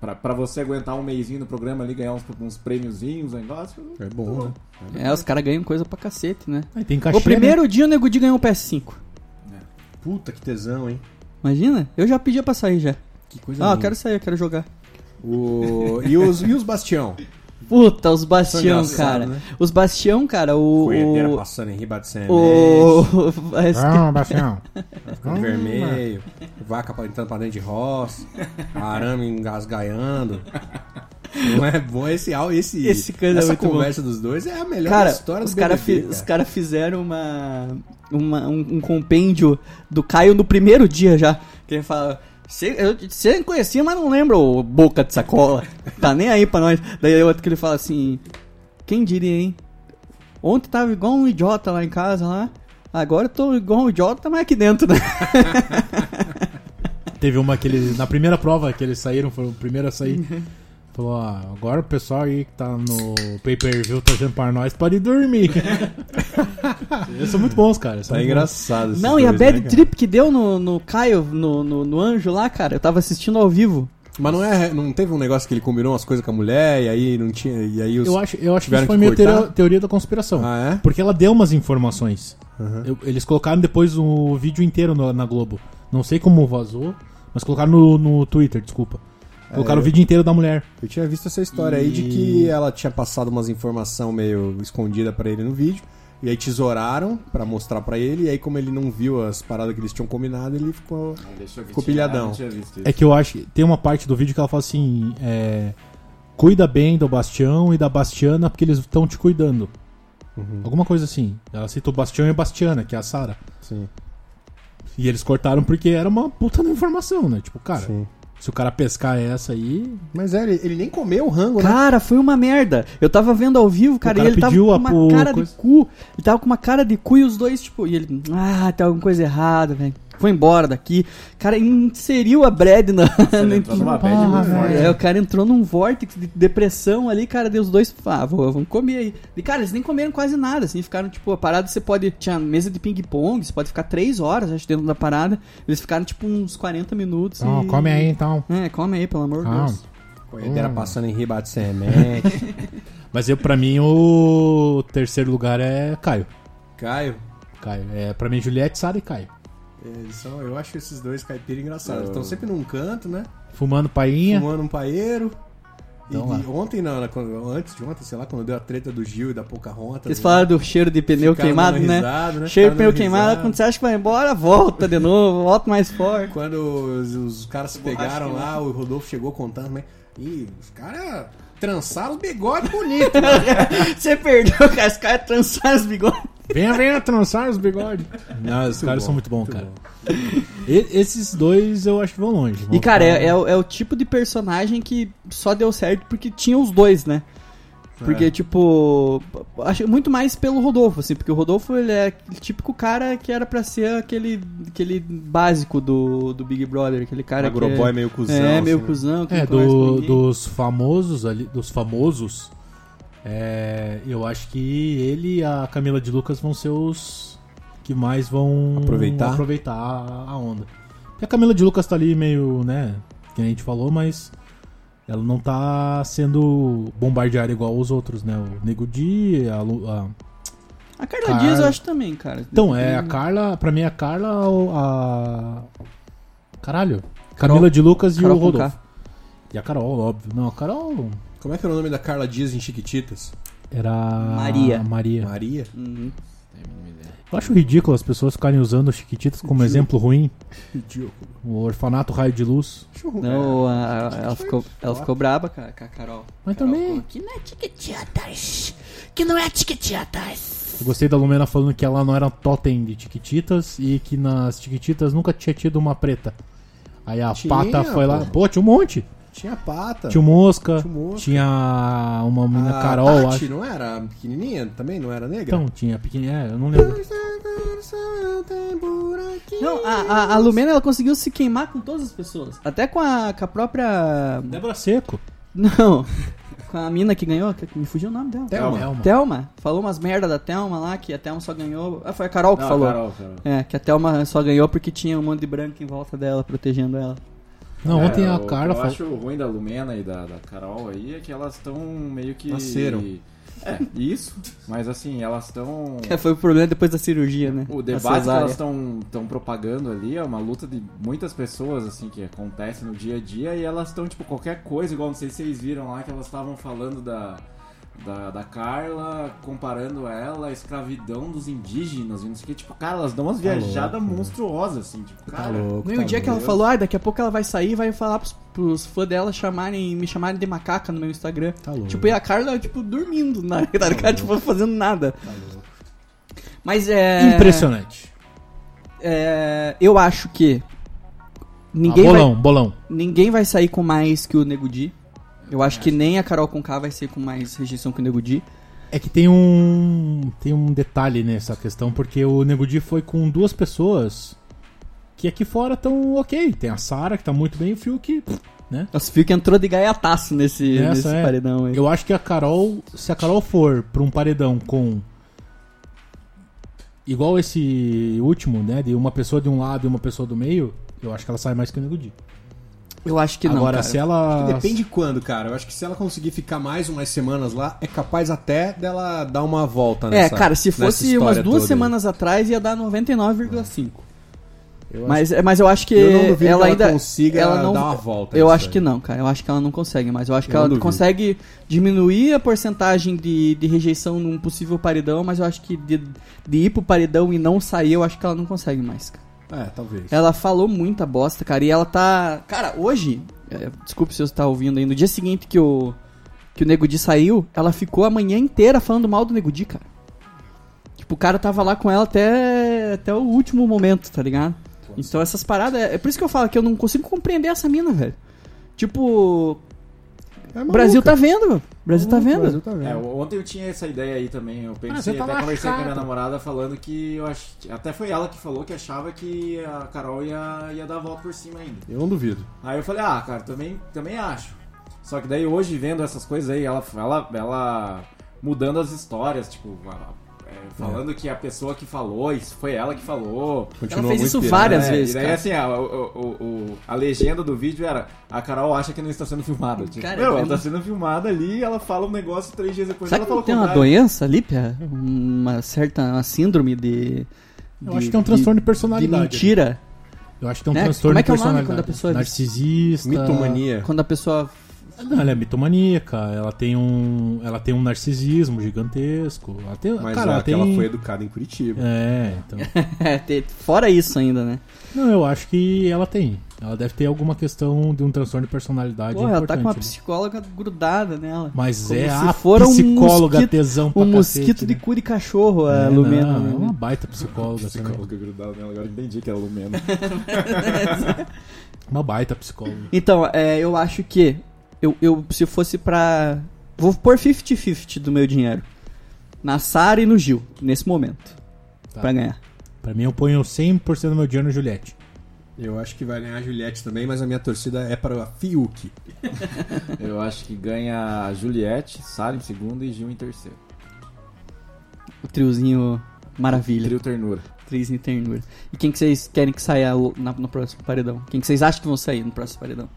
pra, pra você aguentar um mêsinho no programa ali, ganhar uns, uns prêmiozinhos, um negócio. É bom, né? É, os caras ganham coisa pra cacete, né? Aí tem cachê, o primeiro dia o Nego Di ganhou um PS5. Puta que tesão, hein? Imagina? Eu já pedia pra sair já. Que coisa Ah, eu quero sair, eu quero jogar. O... E, os, e os Bastião? Puta, os Bastião, cara. né? Os Bastião, cara, o. O, passando em riba de semente, o Ah, [laughs] Bastião. [laughs] ficando vermelho, vaca entrando pra dentro de roça, arame engasgaiando. [laughs] Não é bom esse esse, Esse cara é essa muito conversa dos dois é a melhor Cara, história os do caras BBB, os cara. cara fizeram uma, uma- um, um compêndio do Caio no primeiro dia já. Que ele fala. Você conhecia, mas não lembra o Boca de Sacola. [laughs] Tá nem aí pra nós. Daí outro que ele fala assim: Quem diria, hein? Ontem tava igual um idiota lá em casa lá. Agora eu tô igual um idiota, mas aqui dentro, né? [laughs] Teve uma que eles. Na primeira prova que eles saíram, foram o primeiro a sair. Uhum. [laughs] Falou, ó, agora o pessoal aí que tá no pay per view torcendo para nós pode dormir. [laughs] Eles são muito bons, cara. Tá engraçado. esses Não, e a dois, bad né, trip que deu no, no Caio, no, no, no anjo lá, cara, eu tava assistindo ao vivo. Mas não é. Não teve um negócio que ele combinou umas coisas com a mulher e aí não tinha. E aí os. bons. Eu acho, eu acho que isso foi meio teoria, teoria da conspiração. Ah, é? Porque ela deu umas informações. Uhum. Eu- eles colocaram depois o vídeo inteiro no- na Globo. Não sei como vazou, mas colocaram no, no Twitter, desculpa. Colocaram É, o vídeo inteiro da mulher. Eu tinha visto essa história aí de E- que ela tinha passado umas informação meio escondida pra ele no vídeo. E aí tesouraram pra mostrar pra ele. E aí, como ele não viu as paradas que eles tinham combinado, ele ficou. Ficou pilhadão. É que eu acho. Tem uma parte do vídeo que ela fala assim: é, cuida bem do Bastião e da Bastiana porque eles estão te cuidando. Uhum. Alguma coisa assim. Ela cita o Bastião e a Bastiana, que é a Sara. Sim, E eles cortaram porque era uma puta da informação, né? Tipo, cara, sim. Se o cara pescar essa aí. Mas é, ele, ele nem comeu o rango, né? Cara, foi uma merda. Eu tava vendo ao vivo, cara, cara e ele tava com uma cara coisa- de cu. Ele tava com uma cara de cu e os dois, tipo, e ele, ah, tem alguma coisa errada, velho. Foi embora daqui. Cara, inseriu a Brad na. Entrou numa bad Ah, muito forte. É, o cara entrou num vórtice de depressão ali, cara, deu os dois, ah, vou- vamos comer aí. E, cara, eles nem comeram quase nada, assim, ficaram, tipo, a parada você pode, tinha mesa de ping-pong, você pode ficar três horas, acho, dentro da parada. Eles ficaram, tipo, uns 40 minutos Não, e... come aí então. É, come aí, pelo amor de Ah, Deus. Coedeira passando em riba de semente. [laughs] Mas eu, pra mim, o terceiro lugar é Caio. Caio. Caio. É, pra mim, Juliette, Sara e Caio. Eles são, eu acho esses dois caipiras engraçados. Estão sempre num canto, né? Fumando painha. Fumando um paeiro. E, Então e ontem, não, né, quando- antes de ontem, sei lá, quando deu a treta do Gil e da Pocahontas. Eles né, falaram do cheiro de pneu ficaram queimado, dando né? risada, né? Cheiro de Ficaram pneu dando queimado, risada. quando você acha que vai embora, volta de novo, volta mais forte. Quando os, os caras se pegaram lá, o Rodolfo chegou contando, né? Ih, os caras trançaram os bigodes bonitos. né? [laughs] Você perdeu, cara, os caras trançaram os bigodes. Venha, venha trançar os bigodes. Não, os caras bom, são muito bons, muito cara. E- esses dois eu acho que vão longe. Vão E, cara, é, é o- é o tipo de personagem que só deu certo porque tinha os dois, né? Porque, É. tipo, acho muito mais pelo Rodolfo, assim, porque o Rodolfo, ele é aquele típico cara que era pra ser aquele, aquele básico do, do Big Brother, aquele cara que Agroboy é, meio cuzão. é, meio assim, né? cuzão, que É, do, dos famosos ali, dos famosos, é, eu acho que ele e a Camila de Lucas vão ser os que mais vão Aproveitar? aproveitar a, a onda. Porque a Camila de Lucas tá ali meio, né, que a gente falou, mas ela não tá sendo bombardeada igual os outros, né? O Nego Di, a, Lu- a- A Carla Cara- Dias eu acho também, cara. Então, é a Carla, pra mim é a Carla, a... Caralho. Camila de Lucas e Carol o Rodolfo. E a Carol, óbvio. Não, a Carol Como é que era o nome da Carla Dias em Chiquititas? era... Maria. Maria. Maria? Uhum. Eu acho ridículo as pessoas ficarem usando Chiquititas como exemplo ruim. Ridículo. O orfanato Raio de Luz. Não, a- a- ela, ficou, ela ficou braba com a, com a Carol. Mas Carol também, falou, Que não é tiquetitas. Que não é tiquetitas. eu gostei da Lumena falando que ela não era totem de Chiquititas e que nas Chiquititas nunca tinha tido uma preta. Aí a Tinha, pata foi lá. Pô, tinha um monte. Tinha pata. Tinha o Mosca, Tinha Mosca. tinha uma menina a Carol, Tati acho. não era pequenininha? Também não era negra? Então, tinha pequenininha, é, eu não lembro. Não, a, a, a Lumena ela conseguiu se queimar com todas as pessoas. Até com a, com a própria. Débora Seco. Não. [laughs] Com a mina que ganhou, que me fugiu o nome dela. Thelma. Thelma. Thelma. Falou umas merda da Thelma lá, que a Thelma só ganhou. Ah, foi a Carol que Não, falou. Carol, Carol. É, que a Thelma só ganhou porque tinha um monte de branco em volta dela, protegendo ela. Não, É, ontem a o- Carla Eu falou. acho ruim da Lumena e da, da Carol aí é que elas estão meio que. Nasceram. É, isso. Mas assim, elas estão. Que [laughs] foi o problema depois da cirurgia, né? O debate que elas estão propagando ali é uma luta de muitas pessoas, assim, que acontece no dia a dia e elas estão, tipo, qualquer coisa, igual não sei se vocês viram lá que elas estavam falando da, da, da Carla, comparando ela à escravidão dos indígenas e não sei o que. Tipo, cara, elas dão umas viajadas monstruosas, assim, tipo, Tá cara. louco. No tá dia que ela louco. falou, ah, daqui a pouco ela vai sair e vai falar pros, pros fãs dela chamarem, me chamarem de macaca no meu Instagram. Tá louco. Tipo, e a Carla, tipo, dormindo, na, tá ligado? Tipo, fazendo nada. Mas é. Impressionante. é, eu acho que ninguém, Ah, vai, bolão, bolão. ninguém vai sair com mais que o Nego Di. Eu acho que nem a Carol Conká vai ser com mais rejeição que o Nego Di. É que tem um tem um detalhe nessa questão, porque o Nego Di foi com duas pessoas que aqui fora estão ok. Tem a Sara, que tá muito bem, e o Fiuk, né? Nossa, o Fiuk entrou de gaiataço nesse, Essa nesse é. paredão aí. Eu acho que a Carol, se a Carol for pra um paredão com igual esse último, né? De uma pessoa de um lado e uma pessoa do meio, eu acho que ela sai mais que o Nego Di. Eu acho que não, Agora, cara. se ela. Depende de quando, cara. Eu acho que se ela conseguir ficar mais umas semanas lá, é capaz até dela dar uma volta É, nessa cara, se fosse umas duas toda semanas atrás ia dar 99,5. Eu Mas, é, mas eu acho que Eu não duvido ela que ela ainda consiga ela não, dar uma volta Eu acho aí. que não, cara. Eu acho que ela não consegue mais. Eu acho que Eu não ela duvido. consegue diminuir a porcentagem de, de rejeição num possível paredão, mas eu acho que de, de ir pro paredão e não sair, eu acho que ela não consegue mais, cara. É, talvez. Ela falou muita bosta, cara, e ela tá. Cara, hoje, é, desculpe se você tá ouvindo aí, no dia seguinte que o, que o Nego Di saiu, ela ficou a manhã inteira falando mal do Nego Di, cara. Tipo, o cara tava lá com ela até, até o último momento, tá ligado? Então essas paradas. É, é por isso que eu falo que eu não consigo compreender essa mina, velho. Tipo. É O Brasil tá vendo, meu. O Brasil tá vendo. Brasil tá vendo. É, ontem eu tinha essa ideia aí também. Eu você pensei, tá até conversei com a minha namorada falando que eu acho. Até foi ela que falou que achava que a Carol ia, ia dar a volta por cima ainda. Eu não duvido. Aí eu falei, ah, cara, também, também acho. Só que daí hoje, vendo essas coisas aí, ela, ela, ela mudando as histórias, tipo, a- é, falando que a pessoa que falou, isso foi ela que falou. Continua fez muito isso várias É, vezes, E daí, cara. assim, a, o- o- a legenda do vídeo era: a Carol acha que não está sendo filmada. Tipo, Cara, meu, eu ela não- está sendo filmada ali, ela fala um negócio três dias depois Será ela que fala tem uma doença, Lípia? Uma certa uma síndrome de. Eu de- acho que é um transtorno de de personalidade. mentira. Eu acho que tem um Né? transtorno Como é de que é o nome personalidade. quando a pessoa é Narcisista. Mitomania. Quando a pessoa. Não, ela é mitomaníaca, ela tem um. Ela tem um narcisismo gigantesco. Ela tem, Mas cara, ó, ela tem. ela foi educada em Curitiba. É, então. [laughs] É, fora isso ainda, né? Não, eu acho que ela tem. Ela deve ter alguma questão de um transtorno de personalidade. Porra, ela tá com uma né? psicóloga grudada nela. Mas Como é se a fora um psicóloga mosquito- tesão pra Um cacete, mosquito de né? cu de cachorro, a É, Lumena. não, né? é uma baita psicóloga. Psicóloga grudada nela, agora entendi que é Lumena. [laughs] Uma baita psicóloga. Então, é, eu acho que eu, eu se fosse pra. Vou pôr 50-50 do meu dinheiro. Na Sara e no Gil, nesse momento. Tá. Pra ganhar. Pra mim, eu ponho 100% do meu dinheiro no Juliette. Eu acho que vai ganhar a Juliette também, mas a minha torcida é para a Fiuk. [laughs] Eu acho que ganha a Juliette, Sara em segundo e Gil em terceiro. O triozinho maravilha. Trio Ternura. Triozinho ternura. E quem que vocês querem que saia o- na- no próximo paredão? Quem que vocês acham que vão sair no próximo paredão?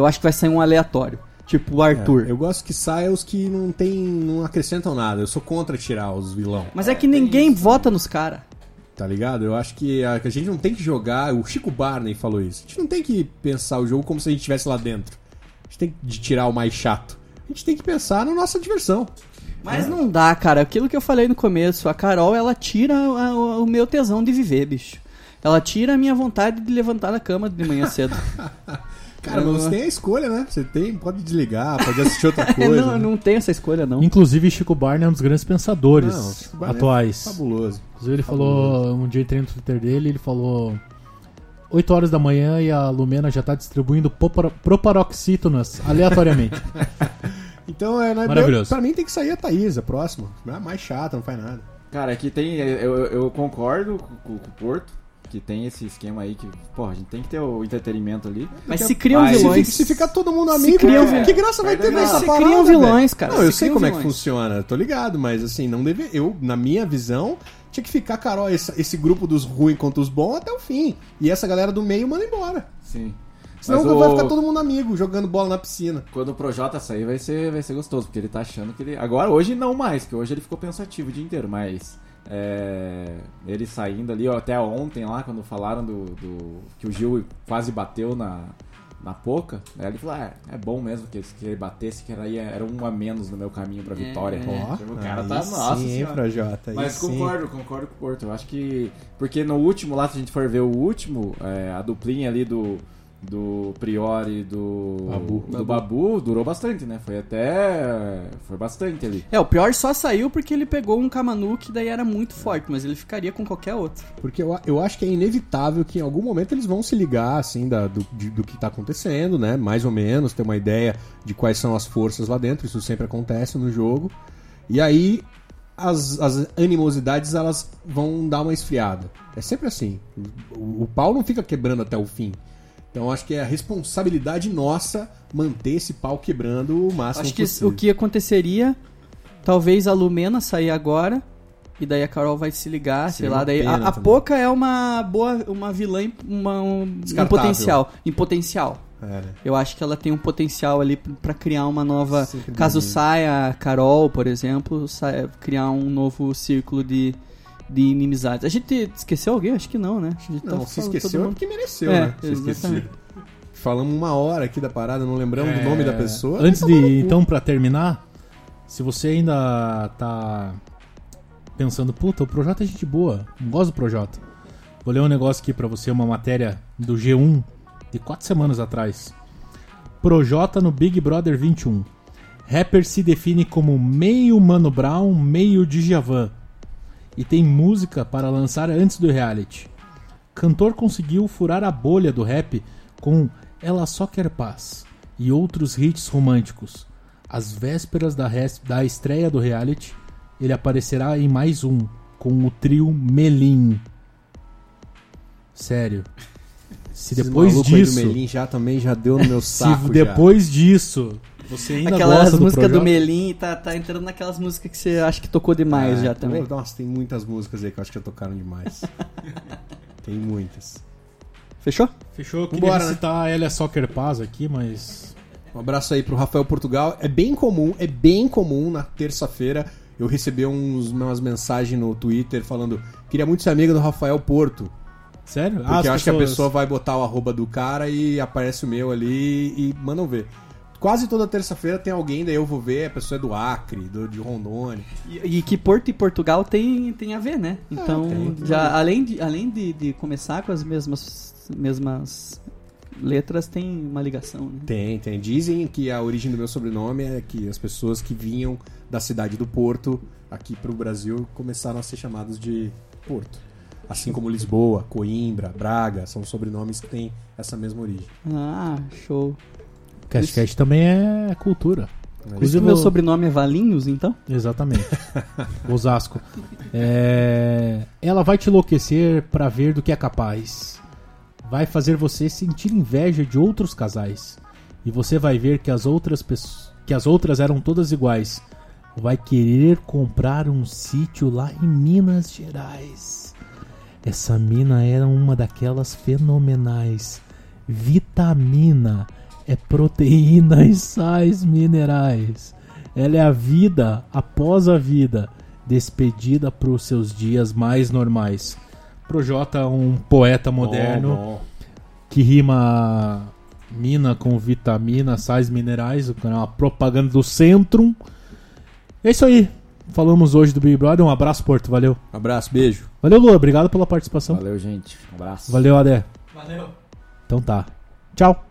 Eu acho que vai sair um aleatório. Tipo o Arthur. É, eu gosto que saia os que não tem, não acrescentam nada. Eu sou contra tirar os vilão, Mas é que ninguém vota nos caras. tá ligado? Eu acho que a, que a gente não tem que jogar. O Chico Barney falou isso. A gente não tem que pensar o jogo como se a gente estivesse lá dentro. A gente tem que tirar o mais chato. A gente tem que pensar na nossa diversão. Mas não dá, cara. Aquilo que eu falei no começo, a Carol, ela tira a- o, o meu tesão de viver, bicho. Ela tira a minha vontade de levantar da cama de manhã cedo. [laughs] Cara, Eu- mas você tem a escolha, né? Você tem, pode desligar, pode assistir outra [laughs] coisa. não, né? não tem essa escolha, não. Inclusive, Chico Barney é um dos grandes pensadores Não, Chico Barney é atuais. Fabuloso. Inclusive, ele falou, um dia entrei no Twitter dele, ele falou 8 horas da manhã e a Lumena já tá distribuindo proparoxítonas aleatoriamente. [laughs] Então, é, né, Maravilhoso. Pra mim tem que sair a Thaís, a próxima. É a mais chata, não faz nada. Cara, aqui tem. Eu, eu- eu concordo com, com o Porto, que tem esse esquema aí que, pô, a gente tem que ter o entretenimento ali. Mas se criam Mas- vilões. Se, fica todo mundo Se amigo, criam que- vil- que graça vai ter Perde nessa. Se parada, criam velho? vilões, cara. Não, eu Se sei criam como é que vilões. funciona, tô ligado, mas assim, não deve. Eu, na minha visão, tinha que ficar, Carol, esse, esse grupo dos ruins contra os bons até o fim. E essa galera do meio manda embora. Sim. Senão Mas vai o- ficar todo mundo amigo, jogando bola na piscina. Quando o Projota sair vai ser, vai ser gostoso, porque ele tá achando que ele. Agora, hoje não mais, porque hoje ele ficou pensativo o dia inteiro, mas. É, ele saindo ali, ó, até ontem lá, quando falaram do, do- que o Gil quase bateu na, na Poca, aí ele falou: ah, é bom mesmo que, que ele batesse, que era, era um a menos no meu caminho pra vitória. É. Tipo, o cara tá. Nossa, sim. Projota, aí Mas sim. concordo, concordo com o Porto. Eu acho que. Porque no último lá, se a gente for ver o último, é, a duplinha ali do. Do Priori e do. Babu. Do Babu durou bastante, né? Foi até. Foi bastante ali. É, o pior só saiu porque ele pegou um Kamanu que daí era muito forte, mas ele ficaria com qualquer outro. Porque eu, eu acho que é inevitável que em algum momento eles vão se ligar, assim, da- do, de- do que tá acontecendo, né? Mais ou menos, ter uma ideia de quais são as forças lá dentro. Isso sempre acontece no jogo. E aí as, as animosidades elas vão dar uma esfriada. É sempre assim. O, o pau não fica quebrando até o fim. Então acho que é a responsabilidade nossa manter esse pau quebrando o máximo Acho que possível. o que aconteceria, talvez a Lumena sair agora, E daí a Carol vai se ligar, sei Seria lá. Daí a, a. Poca é uma boa, uma vilã em, uma, um, Descartável. potencial. Em potencial. É, né? Eu acho que ela tem um potencial ali p- pra criar uma nova. Sempre Caso saia a Carol, por exemplo, saia- criar um novo círculo de, de inimizades. A gente esqueceu alguém? Acho que não, né? A gente Não, tá se esqueceu é porque mereceu, É, né? Se esqueceu. Falamos uma hora aqui da parada, não lembramos do nome da pessoa. É, Antes vai tomar no de, cu. então, pra terminar, se você ainda tá pensando, puta, o Projota é gente boa, não gosto do Projota. Vou ler um negócio aqui pra você, uma matéria do G1 de quatro semanas atrás. Projota no Big Brother 21. Rapper se define como meio Mano Brown, meio Djavan. E tem música para lançar antes do reality. Cantor conseguiu furar a bolha do rap com Ela Só Quer Paz e outros hits românticos. Às vésperas da, da estreia do reality, ele aparecerá em mais um, com o trio Melim. Sério. Se depois disso. Melim já também já deu no meu [laughs] Se saco. já. depois disso você ainda Aquelas gosta do músicas do, Projota, Melim tá, tá entrando naquelas músicas que você acha que tocou demais É, já também. Nossa, tem muitas músicas aí que eu acho que já tocaram demais. [laughs] tem muitas. Fechou? Fechou, eu queria Vambora, né? citar a Elia Soccer Paz aqui, mas. Um abraço aí pro Rafael Portugal. É bem comum, é bem comum na terça-feira eu receber uns, umas mensagens no Twitter falando queria muito ser amiga do Rafael Porto. Sério? Porque as eu acho que a pessoas- pessoa vai botar o arroba do cara e aparece o meu ali e mandam ver. Quase toda terça-feira tem alguém, daí eu vou ver, a pessoa é do Acre, do, de Rondônia. E, e que Porto e Portugal tem, tem a ver, né? Então, tem, tem já, além, de, além de, de começar com as mesmas, mesmas letras, tem uma ligação, né? Tem, tem. Dizem que a origem do meu sobrenome é que as pessoas que vinham da cidade do Porto aqui pro Brasil começaram a ser chamados de Porto. Assim como Lisboa, Coimbra, Braga, são sobrenomes que têm essa mesma origem. Ah, show. Cast também é cultura. Isso Inclusive, meu eu- sobrenome é Valinhos, então? Exatamente. [laughs] Osasco. É, Ela vai te enlouquecer pra ver do que é capaz. Vai fazer você sentir inveja de outros casais. E você vai ver que as outras pessoas, que as outras eram todas iguais. Vai querer comprar um sítio lá em Minas Gerais. Essa mina era uma daquelas fenomenais. Vitamina é proteína e sais minerais. Ela é a vida após a vida, despedida para os seus dias mais normais. Projota um poeta moderno bom. que rima mina com vitamina, sais minerais, o canal uma propaganda do Centrum. É isso aí. Falamos hoje do Big Brother. Um abraço, Porto. Valeu. Abraço, beijo. Valeu, Lu. Obrigado pela participação. Valeu, gente. Um abraço. Valeu, Adé. Valeu. Então tá. Tchau.